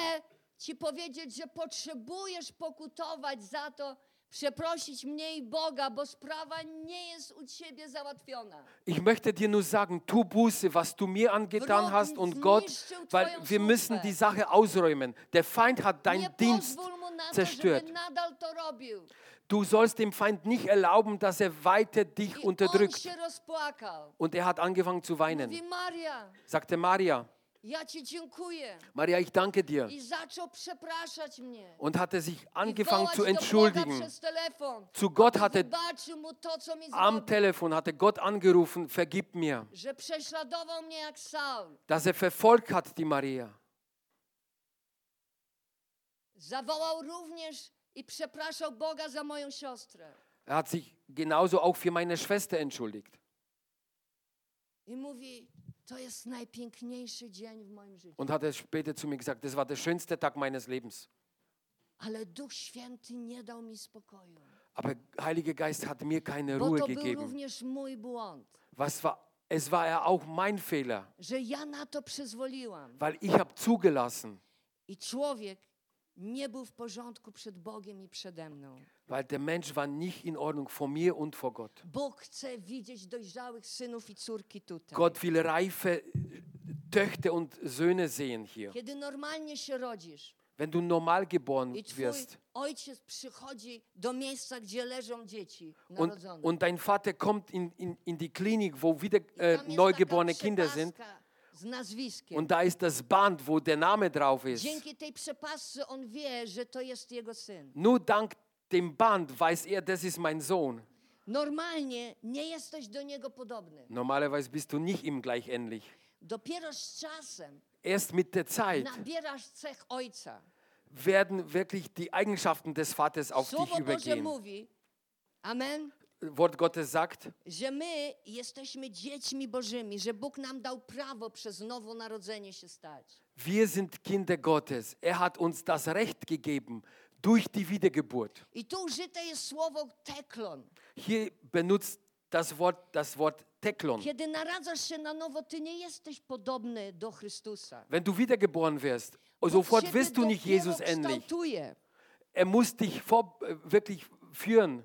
ci powiedzieć, że potrzebujesz pokutować za to, przeprosić mnie i Boga, bo sprawa nie jest u ciebie załatwiona. Ich möchte dir nur sagen, tu Buße, was du mir angetan hast und Gott, weil wir müssen die Sache ausräumen. Der Feind hat deinen Dienst zerstört. Du sollst dem Feind nicht erlauben, dass er weiter dich unterdrückt. Und er hat angefangen zu weinen. Sagte Maria. Maria, ich danke dir. Und hatte sich angefangen zu entschuldigen. Zu Gott aby hat wybaczył mu to, co mi am. Telefon, hatte Gott angerufen, vergib mir, dass er verfolgt hat, die Maria. Zawołał również Er hat sich genauso auch für meine Schwester entschuldigt. Und hat er später zu mir gesagt, das war der schönste Tag meines Lebens. Aber Heiliger Geist hat mir keine Ruhe gegeben. Was war, es war ja auch mein Fehler, weil ich habe zugelassen, I człowiek nie był w porządku przed Bogiem i przede mną. weil der Mensch war nicht in Ordnung vor mir und vor Gott. Bóg chce widzieć dojrzałych synów i córki tutaj. Gott will reife Töchter und Söhne sehen hier. Kiedy normalnie się rodzisz Wenn du normal geboren i twój wirst ojciec przychodzi do miejsca, gdzie leżą dzieci und, narodzone. und dein Vater kommt in, in, in die Klinik, wo wieder äh, neugeborene Kinder sind. Und da ist das Band, wo der Name drauf ist. Nur dank dem Band weiß er, das ist mein Sohn. Normalnie nie jesteś do niego podobny. Normalerweise bist du nicht ihm gleich ähnlich. Dopiero z czasem Erst mit der Zeit nabierasz cech ojca. werden wirklich die Eigenschaften des Vaters auf dich Słowo Boże übergehen. mówi, amen, Wort Gottes sagt, że my jesteśmy dziećmi Bożymi, że Bóg nam dał prawo przez nowonarodzenie się stać. wir sind Kinder Gottes. Er hat uns das Recht gegeben durch die Wiedergeburt. I tu użyte jest słowo teklon. Hier benutzt das Wort das Wort Teklon. Kiedy naradzasz się na nowo, ty nie jesteś podobny do Chrystusa. Wenn du wiedergeboren wirst, sofort wirst du nicht Jesus ähnlich. Er muss dich vor, äh, wirklich führen.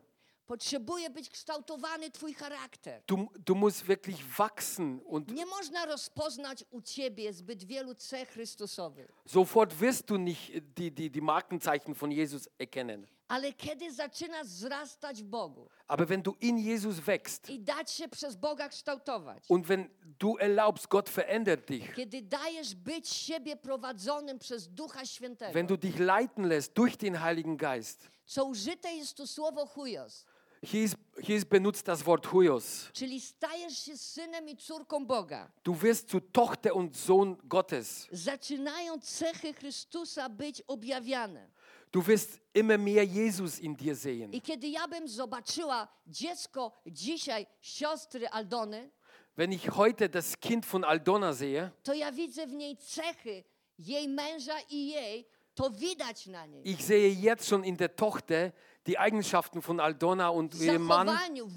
Potrzebuje być kształtowany Twój charakter. Du, du musst wirklich wachsen und Nie można rozpoznać u Ciebie zbyt wielu cech Chrystusowych. sofort wirst du nicht die, die, die Markenzeichen von Jesus erkennen. Ale kiedy zaczynasz wzrastać w Bogu Aber wenn du in Jesus wächst i dać się przez Boga kształtować, und wenn du erlaubst, Gott verändert dich, kiedy dajesz być siebie prowadzonym przez Ducha Świętego, wenn du dich leiten lässt durch den Heiligen Geist, co użyte jest tu słowo chujos, hier ist, hier benutzt das Wort Huios. czyli stajesz się synem i córką Boga, Du wirst zu Tochter und Sohn Gottes. zaczynają cechy Chrystusa być objawiane. Du wirst immer mehr Jesus in dir sehen. I kiedy ja bym zobaczyła dziecko dzisiaj siostry Aldony, Wenn ich heute das Kind von Aldona sehe, to ja widzę w niej cechy jej męża i jej, to widać na niej. ich sehe jetzt schon in der Tochter die Eigenschaften von Aldona und ihrem Mann,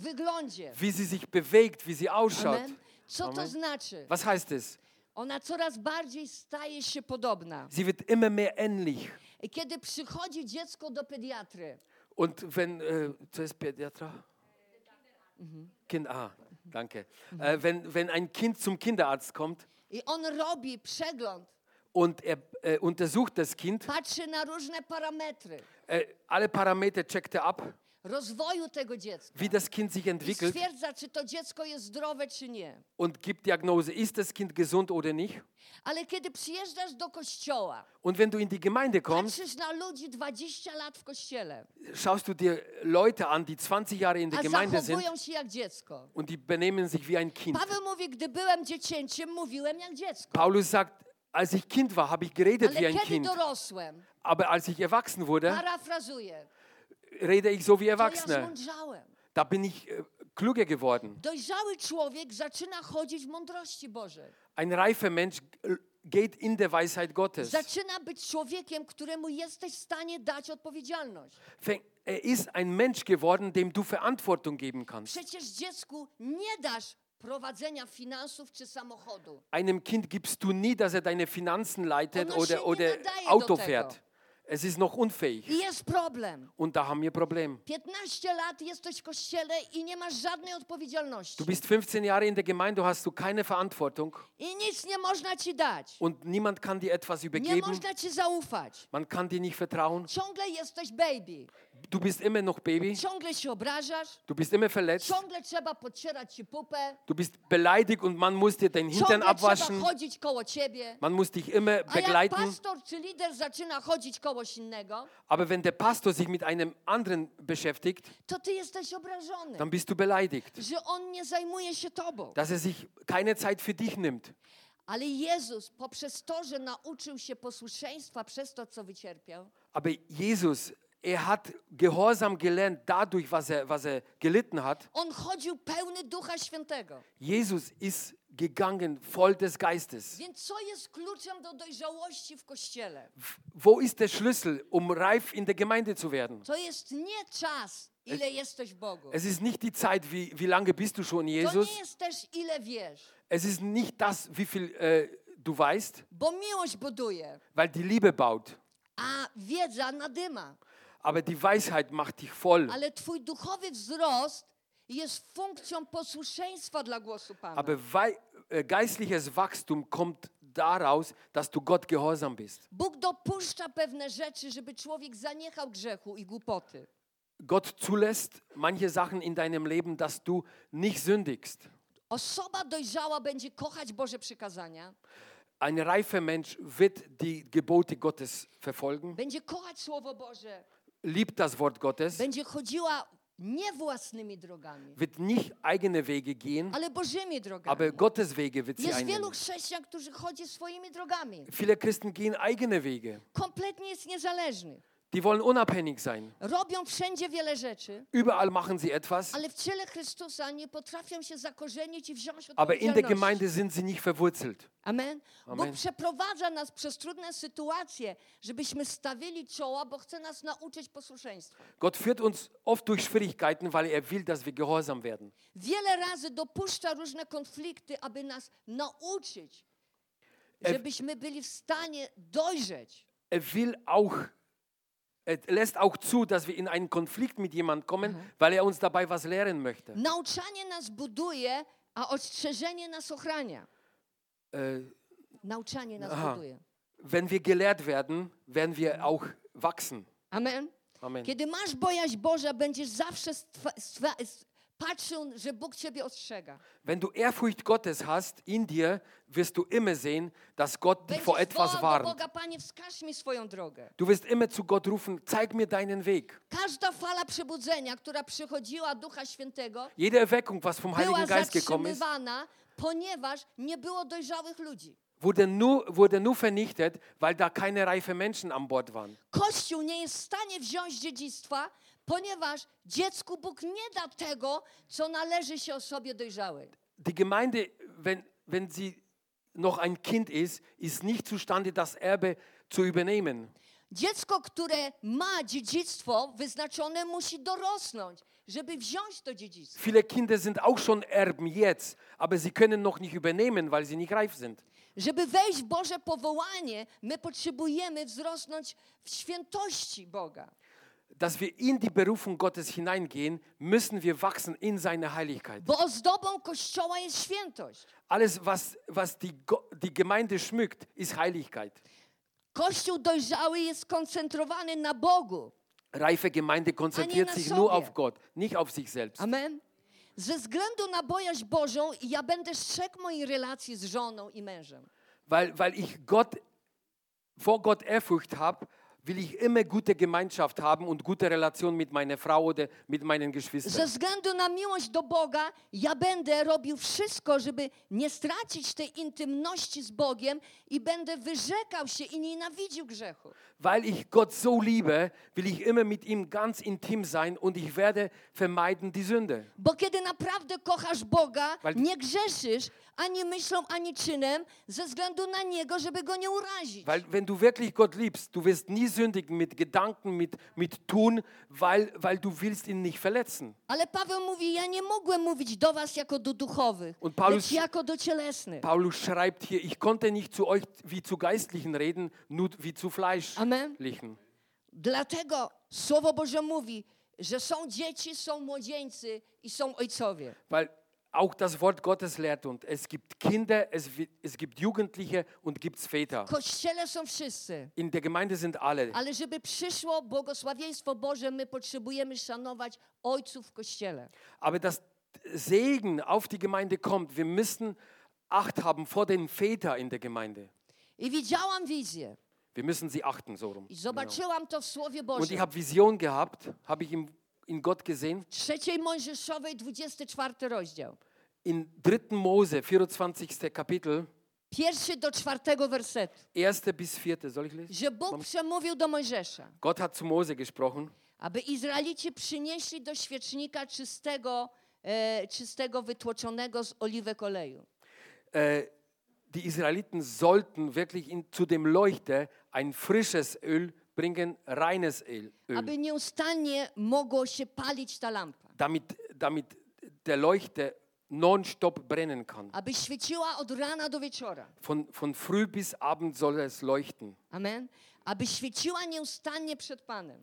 wyglądzie. wie sie sich bewegt, wie sie ausschaut. Amen. Co to Amen. znaczy? Was heißt es? Ona coraz bardziej staje się podobna. Sie wird immer mehr ähnlich. Kiedy przychodzi dziecko do pediatry, Und wenn, äh, co jest Pädiatra? Kind, ah, danke. Äh, wenn, wenn ein Kind zum Kinderarzt kommt i on robi przegląd, und er äh, untersucht das Kind, patrzy na różne parametry alle Parameter checkt er ab, rozwoju tego dziecka wie das Kind sich i entwickelt stwierdza, czy to dziecko jest zdrowe, czy nie. und gibt Diagnose, ist das Kind gesund oder nicht. Ale kiedy przyjeżdżasz do kościoła, Und wenn du in die Gemeinde kommst, patrzysz na ludzi 20 lat w kościele, schaust du dir Leute an, die 20 Jahre in der Gemeinde sind się jak dziecko. und die benehmen sich wie ein Kind. Paweł mówi, gdy byłem dziecięciem, mówiłem jak dziecko. Paulus sagt, als ich Kind war, habe ich geredet wie Ale ein kiedy Kind. dorosłem, Aber als ich erwachsen wurde, parafrazuję, rede ich so wie to ja Erwachsene. zmądrzałem. Da bin ich äh, klüger geworden. Dojrzały człowiek zaczyna chodzić w mądrości Bożej. Ein reifer Mensch äh, geht in der Weisheit Gottes. Zaczyna być człowiekiem, któremu jesteś w stanie dać odpowiedzialność. Fäng- Er ist ein Mensch geworden, dem du Verantwortung geben kannst. Przecież dziecku nie dasz prowadzenia finansów czy samochodu. Einem Kind gibst du nie, dass er deine Finanzen leitet Ono się oder, nie oder nadaje Auto tego. fährt. Es ist noch unfähig. I jest problem. Und da haben wir ein Problem. 15 lat jesteś w kościele i nie masz żadnej odpowiedzialności. Du bist 15 Jahre in der Gemeinde, du hast du keine Verantwortung I nic nie można ci dać. und niemand kann dir etwas Nie übergeben. można ci zaufać. Man kann dir nicht vertrauen. Ciągle jesteś baby. Du bist immer noch Baby. Ciągle się obrażasz. Du bist immer verletzt. Ciągle trzeba podcierać ci pupę. Du bist beleidigt und man muss dir den Hintern Ciągle trzeba abwaschen. chodzić koło ciebie. Man muss dich immer A jak begleiten. pastor czy lider zaczyna chodzić kogoś innego, Aber wenn der Pastor sich mit einem anderen beschäftigt, to ty jesteś obrażony, dann bist du beleidigt. że on nie zajmuje się tobą. Dass er sich keine Zeit für dich nimmt. Ale Jezus poprzez to, że nauczył się posłuszeństwa przez to, co wycierpiał, Aber Jesus, er hat Gehorsam gelernt dadurch, was er, was er gelitten hat. on chodził pełny Ducha Świętego. Jesus ist gegangen voll des Geistes. Więc co jest kluczem do dojrzałości w Kościele? Wo ist der Schlüssel, um reif in der Gemeinde zu werden? To jest nie czas, ile jesteś w Bogu. Es ist nicht die Zeit, wie, wie lange bist du schon To Jesus. nie jest też ile wiesz, Es ist nicht das, wie viel äh, du weißt, bo miłość buduje, weil die Liebe baut. a wiedza nadyma. Aber die Weisheit macht dich voll. Ale twój duchowy wzrost jest funkcją posłuszeństwa dla głosu Pana. Aber äh, geistliches Wachstum kommt daraus, dass du Gott gehorsam bist. Bóg dopuszcza pewne rzeczy, żeby człowiek zaniechał grzechu i głupoty. Gott zulässt manche Sachen in deinem Leben, dass du nicht sündigst. Osoba dojrzała będzie kochać Boże przykazania, Ein reifer Mensch wird die Gebote Gottes verfolgen, będzie kochać Słowo Boże, liebt das Wort Gottes, będzie chodziła nie własnymi drogami, wird nicht eigene Wege gehen, ale Bożymi drogami. aber Gottes Wege wird sie Jest wielu einnehmen. chrześcijan, którzy chodzi swoimi drogami. Viele Christen gehen eigene Wege. Kompletnie jest niezależnych. Die wollen unabhängig sein. Robią wszędzie wiele rzeczy, Überall machen sie etwas, ale w ciele Chrystusa nie potrafią się zakorzenić i wziąć aber in der odpowiedzialności. Gemeinde sind sie nicht verwurzelt. Amen. Amen. Bóg przeprowadza nas przez trudne sytuacje, żebyśmy stawili czoła, bo chce nas nauczyć posłuszeństwa. Gott führt uns oft durch Schwierigkeiten, weil er will, dass wir gehorsam werden. Wiele razy dopuszcza różne konflikty, aby nas nauczyć, żebyśmy byli w stanie dojrzeć. Er will auch Er lässt auch zu, dass wir in einen Konflikt mit jemandem kommen, weil er uns dabei was lehren möchte. Nauczanie nas buduje, a ostrzeżenie nas ochrania. Äh, Nauczanie nas Aha. buduje. wenn wir gelehrt werden, werden wir auch wachsen. Amen. Amen. Kiedy masz bojaźń Boża, będziesz zawsze że Bóg ciebie ostrzega. Wenn du Ehrfurcht Gottes hast in dir, wirst du immer sehen, dass Gott dich Będziesz vor etwas wołał do warnt. Boga, Panie, wskaż mi swoją drogę. Du wirst immer zu Gott rufen, zeig mir deinen Weg. Każda fala przebudzenia, która przychodziła Ducha Świętego, Jede Erweckung, was vom była Heiligen Geist gekommen ist, zatrzymywana, ponieważ nie było dojrzałych ludzi. wurde nur, wurde nur vernichtet, weil da keine reife Menschen an Bord waren. Kościół nie jest w stanie wziąć dziedzictwa, ponieważ dziecku Bóg nie da tego, co należy się osobie dojrzałej. Die Gemeinde, wenn, wenn sie noch ein Kind ist, ist nicht zustande, das Erbe zu übernehmen. Dziecko, które ma dziedzictwo wyznaczone, musi dorosnąć, żeby wziąć to dziedzictwo. Viele Kinder sind auch schon Erben jetzt, aber sie können noch nicht übernehmen, weil sie nicht reif sind. Żeby wejść w Boże powołanie, my potrzebujemy wzrosnąć w świętości Boga. Dass wir in die Berufung Gottes hineingehen, müssen wir wachsen in seine Heiligkeit. Bo ozdobą Kościoła jest świętość. Alles, was, was die, die Gemeinde schmückt, ist Heiligkeit. Kościół dojrzały jest na Bogu. Reife Gemeinde konzentriert sich nur auf Gott, nicht auf sich selbst. Amen. Ze względu na bojaźń Bożą ja będę strzegł mojej relacji z żoną i mężem. Weil, weil ich Gott, vor Gott Ehrfurcht habe, will ich immer gute Gemeinschaft haben und gute Relation mit meiner Frau oder mit meinen Ze Geschwistern. względu na miłość do Boga ja będę robił wszystko, żeby nie stracić tej intymności z Bogiem i będę wyrzekał się i nienawidził grzechu. Weil ich Gott so liebe, will ich immer mit ihm ganz intim sein und ich werde vermeiden die Sünde. Bo kiedy naprawdę kochasz Boga, Weil- nie grzeszysz ani myślą, ani czynem ze względu na Niego, żeby Go nie urazić. Weil wenn du wirklich Gott liebst, du wirst nie sündigen mit Gedanken, mit, mit Tun, weil, weil du willst ihn nicht verletzen. Ale Paweł mówi, ja nie mogłem mówić do was jako do duchowych, Und Paulus- lecz jako do cielesnych. Paulus schreibt hier, ich konnte nicht zu euch wie zu Geistlichen reden, nur wie zu Amen. Fleischlichen. Dlatego Słowo Boże mówi, że są dzieci, są młodzieńcy i są ojcowie. Weil auch das Wort Gottes lehrt uns, es gibt Kinder, es, es gibt Jugendliche und gibt's Väter. W kościele są wszyscy. In der Gemeinde sind alle. Ale żeby przyszło błogosławieństwo Boże, my potrzebujemy szanować ojców w kościele. Aber dass Segen auf die Gemeinde kommt, wir müssen Acht haben vor den Vätern in der Gemeinde. I widziałam wizję. Wir müssen sie achten, so rum. I zobaczyłam to w Słowie Und ich Bożym. habe Vision gehabt, habe ich in, in Gott gesehen, Trzeciej Mojżeszowej, 24 rozdział. in 3. Mose, 24. Kapitel, Pierwszy do czwartego wersetu. 1. bis 4. Soll ich lesen? Że Bóg przemówił do Mojżesza, Gott hat zu Mose gesprochen. aby Izraelici przynieśli do świecznika czystego, e, czystego wytłoczonego z oliwek oleju. Äh, die Israeliten sollten wirklich in, zu dem Leuchter ein frisches Öl bringen, reines Öl, Aby nieustannie mogło się palić ta lampa. damit, damit der Leuchter nonstop brennen kann. Aby świeciła od rana do wieczora. Von, von früh bis Abend soll es leuchten. Amen. Aby świeciła nieustannie przed Panem.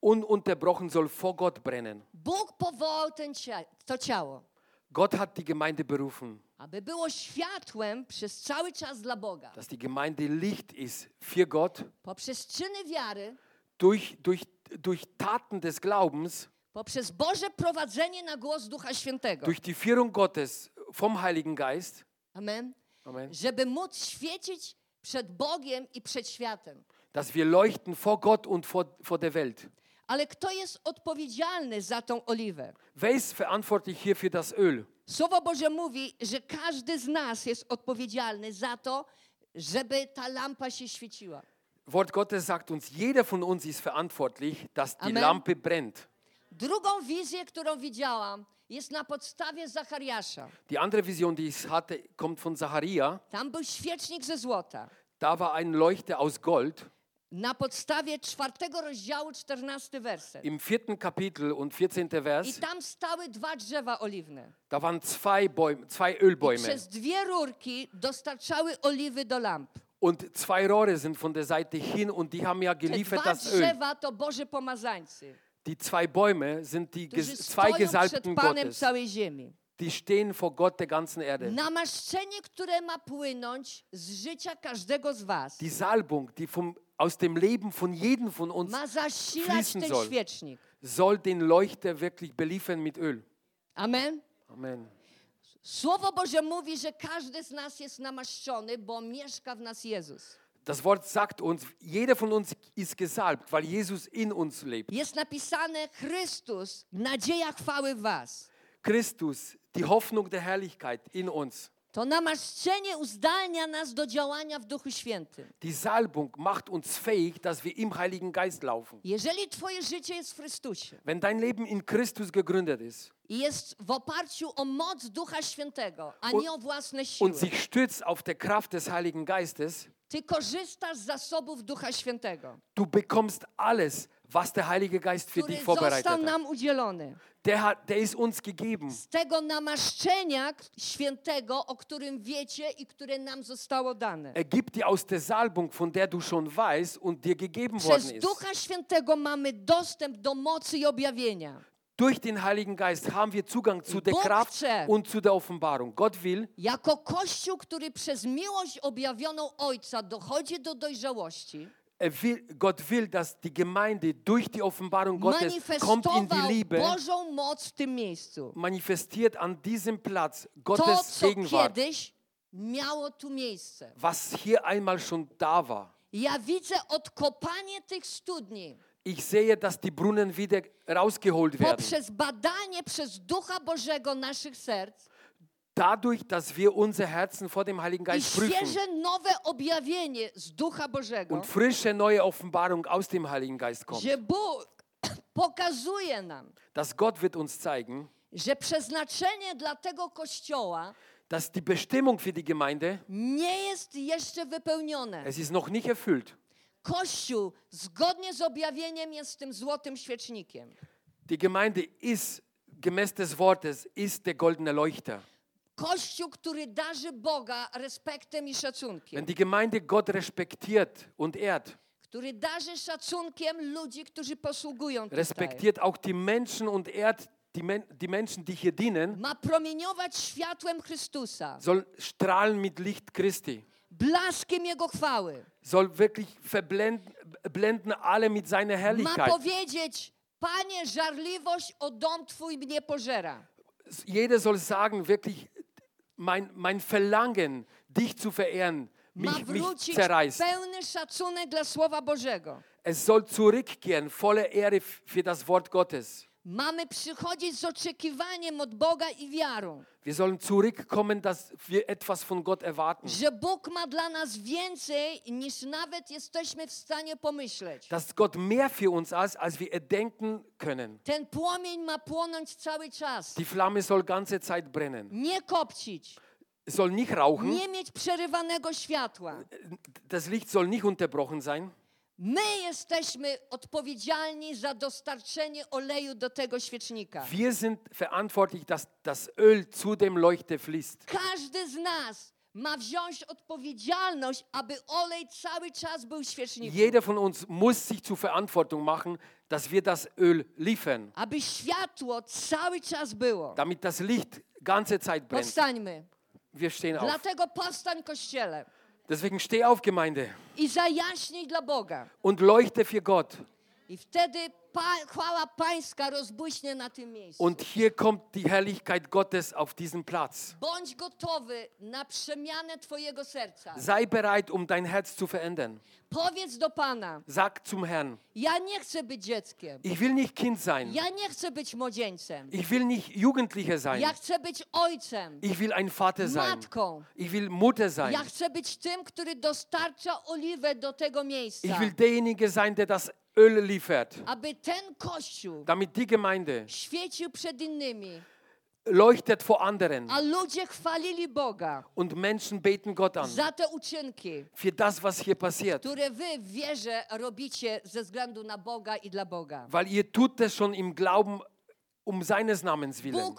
Ununterbrochen soll vor Gott brennen. Bóg powołał ten cia- to ciało, Gott hat die Gemeinde berufen, aby było światłem przez cały czas dla Boga. dass die Gemeinde Licht ist für Gott Poprzez czyny wiary, durch, durch, durch Taten des Glaubens, poprzez Boże prowadzenie na głos Ducha Świętego. durch die Führung Gottes vom Heiligen Geist. Amen. Amen. Żeby móc świecić przed Bogiem i przed światem. Dass wir leuchten vor Gott und vor, vor der Welt. Ale kto jest odpowiedzialny za tą oliwę? Wer ist verantwortlich hier für das Öl? Słowo Boże mówi, że każdy z nas jest odpowiedzialny za to, żeby ta lampa się świeciła. Wort Gottes sagt uns, jeder von uns ist verantwortlich, dass die Amen. Lampe brennt. Drugą wizję, którą widziałam, jest na podstawie Zachariasza. Die andere Vision, die ich hatte, kommt von Zacharia. Tam był świecznik ze złota. Da war ein Leuchter aus Gold. Na podstawie czwartego rozdziału, czternasty werset. Im vierten Kapitel und 14. I Vers, tam stały dwa drzewa oliwne. da waren zwei, Bäume, zwei I Ölbäume. przez dwie rurki dostarczały oliwy do lamp. Und zwei Rohre sind von der Seite hin und die haben ja Te geliefert dwa das Öl. drzewa to Boże pomazańcy, Die zwei Bäume sind die ges- zwei Gesalbten Gottes. całej ziemi. Die stehen vor Gott der ganzen Erde. Namaszczenie, które ma płynąć z życia każdego z was, Die Salbung, die vom, aus dem Leben von jedem von uns fließen soll. soll den Leuchter wirklich beliefern mit Öl. Amen. Amen. Słowo Boże mówi, że każdy z nas jest namaszczony, bo mieszka w nas Jezus. Das Wort sagt uns, jeder von uns ist gesalbt, weil Jesus in uns lebt. Jest napisane Chrystus, nadzieja chwały was. Christus, die Hoffnung der Herrlichkeit in uns. To namaszczenie uzdalnia nas do działania w Duchu Świętym. Die Salbung macht uns fähig, dass wir im Heiligen Geist laufen. Jeżeli twoje życie jest w Chrystusie Wenn dein Leben in Christus gegründet ist i jest w oparciu o moc Ducha Świętego, a Und- nie o własne siły, und sich stützt auf der Kraft des Heiligen Geistes, ty korzystasz z zasobów Ducha Świętego, du bekommst alles, was der Heilige Geist für dich vorbereitet został hat. nam udzielony. Der, hat, der ist uns gegeben. Z tego namaszczenia świętego, o którym wiecie i które nam zostało dane. Er gibt dir aus der Salbung, von der du schon weißt und dir gegeben Przez worden ist. Ducha Świętego mamy dostęp do mocy i objawienia. Durch den Heiligen Geist haben wir Zugang zu der Bóg Kraft chce. und zu der Offenbarung. Gott will, Jako Kościół, który przez miłość objawioną Ojca dochodzi do dojrzałości, will, Gott will, dass die Gemeinde durch die Offenbarung Gottes kommt in die Liebe, manifestiert an diesem Platz To, Gottes co Gegenwart, was hier einmal schon da war. Ja widzę odkopanie tych studni. Ich sehe, dass die Brunnen wieder rausgeholt werden. poprzez badanie przez Ducha Bożego naszych serc Dadurch, dass wir unser Herzen vor dem Heiligen i Geist prüfen świeże nowe objawienie z Ducha Bożego, und frische neue Offenbarung aus dem Heiligen Geist kommt. że Bóg pokazuje nam, Dass Gott wird uns zeigen, że przeznaczenie dla tego Kościoła dass die Bestimmung für die Gemeinde, nie jest jeszcze wypełnione. es ist noch nicht erfüllt. Kościół zgodnie z objawieniem jest tym złotym świecznikiem. Die Gemeinde ist, gemäß des Wortes, ist der goldene Leuchter. Kościół, który darzy Boga respektem i szacunkiem. Wenn die Gemeinde Gott respektiert und ehrt, Który darzy szacunkiem ludzi, którzy posługują tutaj. respektiert auch die Menschen und ehrt die, Men die Menschen, die hier dienen, Ma promieniować światłem Chrystusa, soll strahlen mit Licht Christi, blaskiem Jego chwały. soll wirklich verblenden blenden alle mit seiner Ma Herrlichkeit. powiedzieć, Panie, żarliwość o dom Twój mnie pożera. Jeder soll sagen, wirklich, mein, mein Verlangen, dich zu verehren, Ma mich, mich wrócić zerreißt. pełny szacunek dla Słowa Bożego. Es soll zurückkehren, volle Ehre für das Wort Gottes. Mamy przychodzić z oczekiwaniem od Boga i wiarą, Wir sollen zurückkommen, dass wir etwas von Gott erwarten. że Bóg ma dla nas więcej niż nawet jesteśmy w stanie pomyśleć. Dass Gott mehr für uns ist, als wir erdenken können. Ten płomień ma płonąć cały czas. Die Flamme soll ganze Zeit brennen. Nie kopcić, soll nicht rauchen. nie mieć przerywanego światła. Das Licht soll nicht unterbrochen sein. My jesteśmy odpowiedzialni za dostarczenie oleju do tego świecznika. Wir sind verantwortlich, dass das Öl zu dem Leuchter fließt. Każdy z nas ma wziąć odpowiedzialność, aby olej cały czas był w świeczniku. Jeder von uns muss sich zur Verantwortung machen, dass wir das Öl liefern, Aby światło cały czas było. damit das Licht ganze Zeit brennt. Powstańmy. Wir stehen auf. Dlatego powstań Kościele Deswegen steh auf, Gemeinde, i zajaśnij dla Boga. und leuchte für Gott. Und hier kommt die Herrlichkeit Gottes auf diesen Platz. Sei bereit, um dein Herz zu verändern. Powiedz do Pana, Sag zum Herrn, ja nie chcę być dzieckiem. ich will nicht Kind sein. Ja nie chcę być młodzieńcem. Ich will nicht Jugendlicher sein. Ja chcę być ojcem, Ich will ein Vater sein. matką. Ich will Mutter sein. Ja chcę być tym, który dostarcza oliwę do tego miejsca. Ich will derjenige sein, der das Öl liefert, Aby ten kościół damit die Gemeinde świecił przed innymi, leuchtet vor anderen und Menschen beten Gott an uczynki, für das, was hier passiert. Weil ihr tut es schon im Glauben um seines Namens willen.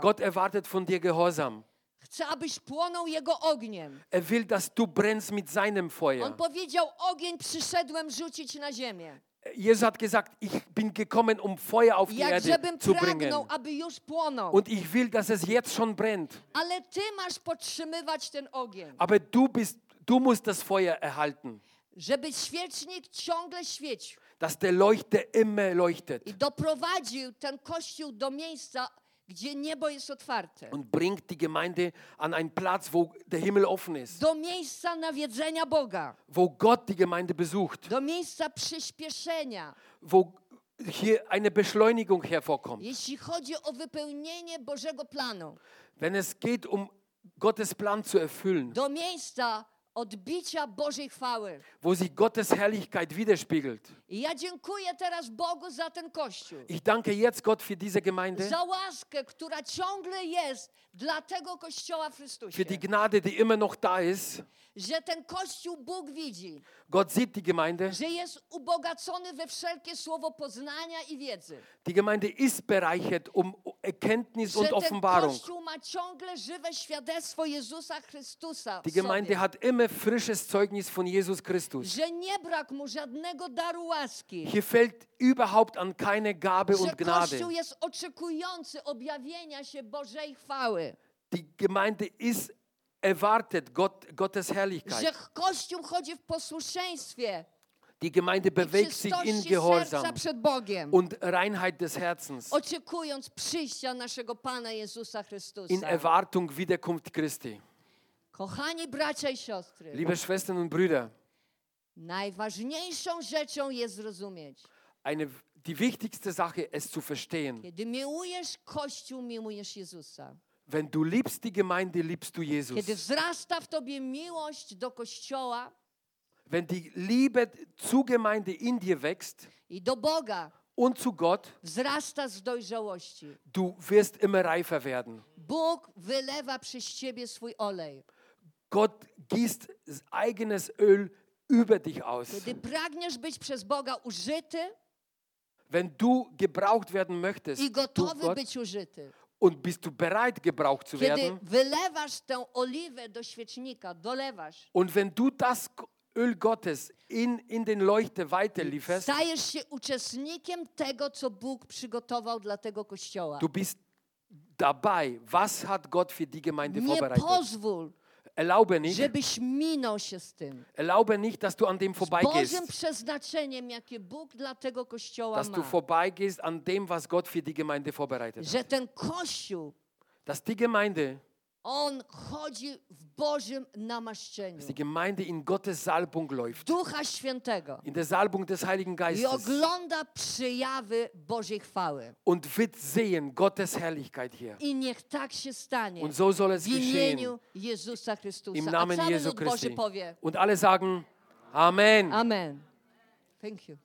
Gott erwartet von dir Gehorsam. Chce, abyś płonął Jego ogniem. Er will, dass du brennst mit seinem On Feuer. powiedział, ogień przyszedłem rzucić na ziemię. Jesus hat gesagt, ich bin gekommen, um Feuer auf die Jak Erde zu pragnął, bringen. Und ich will, dass es jetzt schon brennt. Ale ty masz podtrzymywać ten ogień. Aber du bist, du musst das Feuer erhalten, Żeby świecznik ciągle świecił dass der Leuchter immer leuchtet i doprowadził ten kościół do miejsca, gdzie niebo jest otwarte. und bringt die Gemeinde an einen Platz, wo der Himmel offen ist, Do miejsca nawiedzenia Boga. wo Gott die Gemeinde besucht, Do miejsca przyspieszenia. wo hier eine Beschleunigung hervorkommt. Jeśli chodzi o wypełnienie Bożego planu. Wenn es geht, um Gottes Plan zu erfüllen, Do miejsca odbicia Bożej chwały. wo sich Gottes Herrlichkeit widerspiegelt. Ja dziękuję teraz Bogu za ten kościół. Ich danke jetzt Gott für diese Gemeinde, Za łaskę, która ciągle jest dla tego kościoła w Chrystusie. für die Gnade, die immer noch da ist. Że ten kościół Bóg widzi, Gott sieht die Gemeinde. że jest ubogacony we wszelkie słowo poznania i wiedzy. Die Gemeinde ist bereichert um Erkenntnis Że und ten Offenbarung. kościół ma ciągle żywe świadectwo Jezusa Chrystusa Die Gemeinde hat immer frisches Zeugnis von Jesus Christus. Że nie brak mu żadnego daru łaski. Hier fällt überhaupt an keine Gabe Że und Gnade. Kościół jest oczekujący objawienia się Bożej chwały. Die Gemeinde ist erwartet Gott, Gottes Że Herrlichkeit. Kościół chodzi w posłuszeństwie Die Gemeinde bewegt sich in Gehorsam und Reinheit des Herzens. In Erwartung Wiederkunft Christi. Kochani bracia i siostry, Liebe Schwestern und Brüder, najważniejszą rzeczą jest zrozumieć. eine, die wichtigste Sache, es zu verstehen. Kiedy miłujesz Kościół, miłujesz Jezusa. Wenn du liebst die Gemeinde, liebst du Jesus. Kiedy wzrasta w tobie miłość do Kościoła Wenn die Liebe zur Gemeinde in dir wächst i do Boga, und zu Gott, wzrasta z dojrzałości. du wirst immer reifer werden. Bóg wylewa przez ciebie swój olej. Gott gießt eigenes Öl über dich aus. Kiedy pragniesz być przez Boga użyty Wenn du gebraucht werden möchtest i gotowy Gott, być użyty. und bist du bereit, gebraucht zu Kiedy werden, wylewasz tę oliwę do świecznika, dolewasz, und wenn du das Öl Gottes in, in den Leuchter weiterlieferst, stajesz się uczestnikiem tego, co Bóg przygotował dla tego Kościoła. du bist dabei. Was hat Gott für die Gemeinde Nie vorbereitet? pozwól, Erlaube nicht, żebyś minął się z tym. erlaube nicht, dass du an dem Z vorbeigehst. Bożym przeznaczeniem, jakie Bóg dla tego Kościoła dass du ma. vorbeigehst an dem, was Gott für die Gemeinde vorbereitet hat. Że ten Kościół, Dass die Gemeinde, on chodzi w Bożym namaszczeniu. dass die Gemeinde in Gottes Salbung läuft, Ducha Świętego. in der Salbung des Heiligen I Geistes ogląda przejawy Bożej chwały. und wird sehen Gottes Herrlichkeit hier. I niech tak się stanie. Und so soll es W geschehen imieniu Jezusa Chrystusa. im Namen Boży Christi. powie Und alle sagen Amen. Amen. Thank you.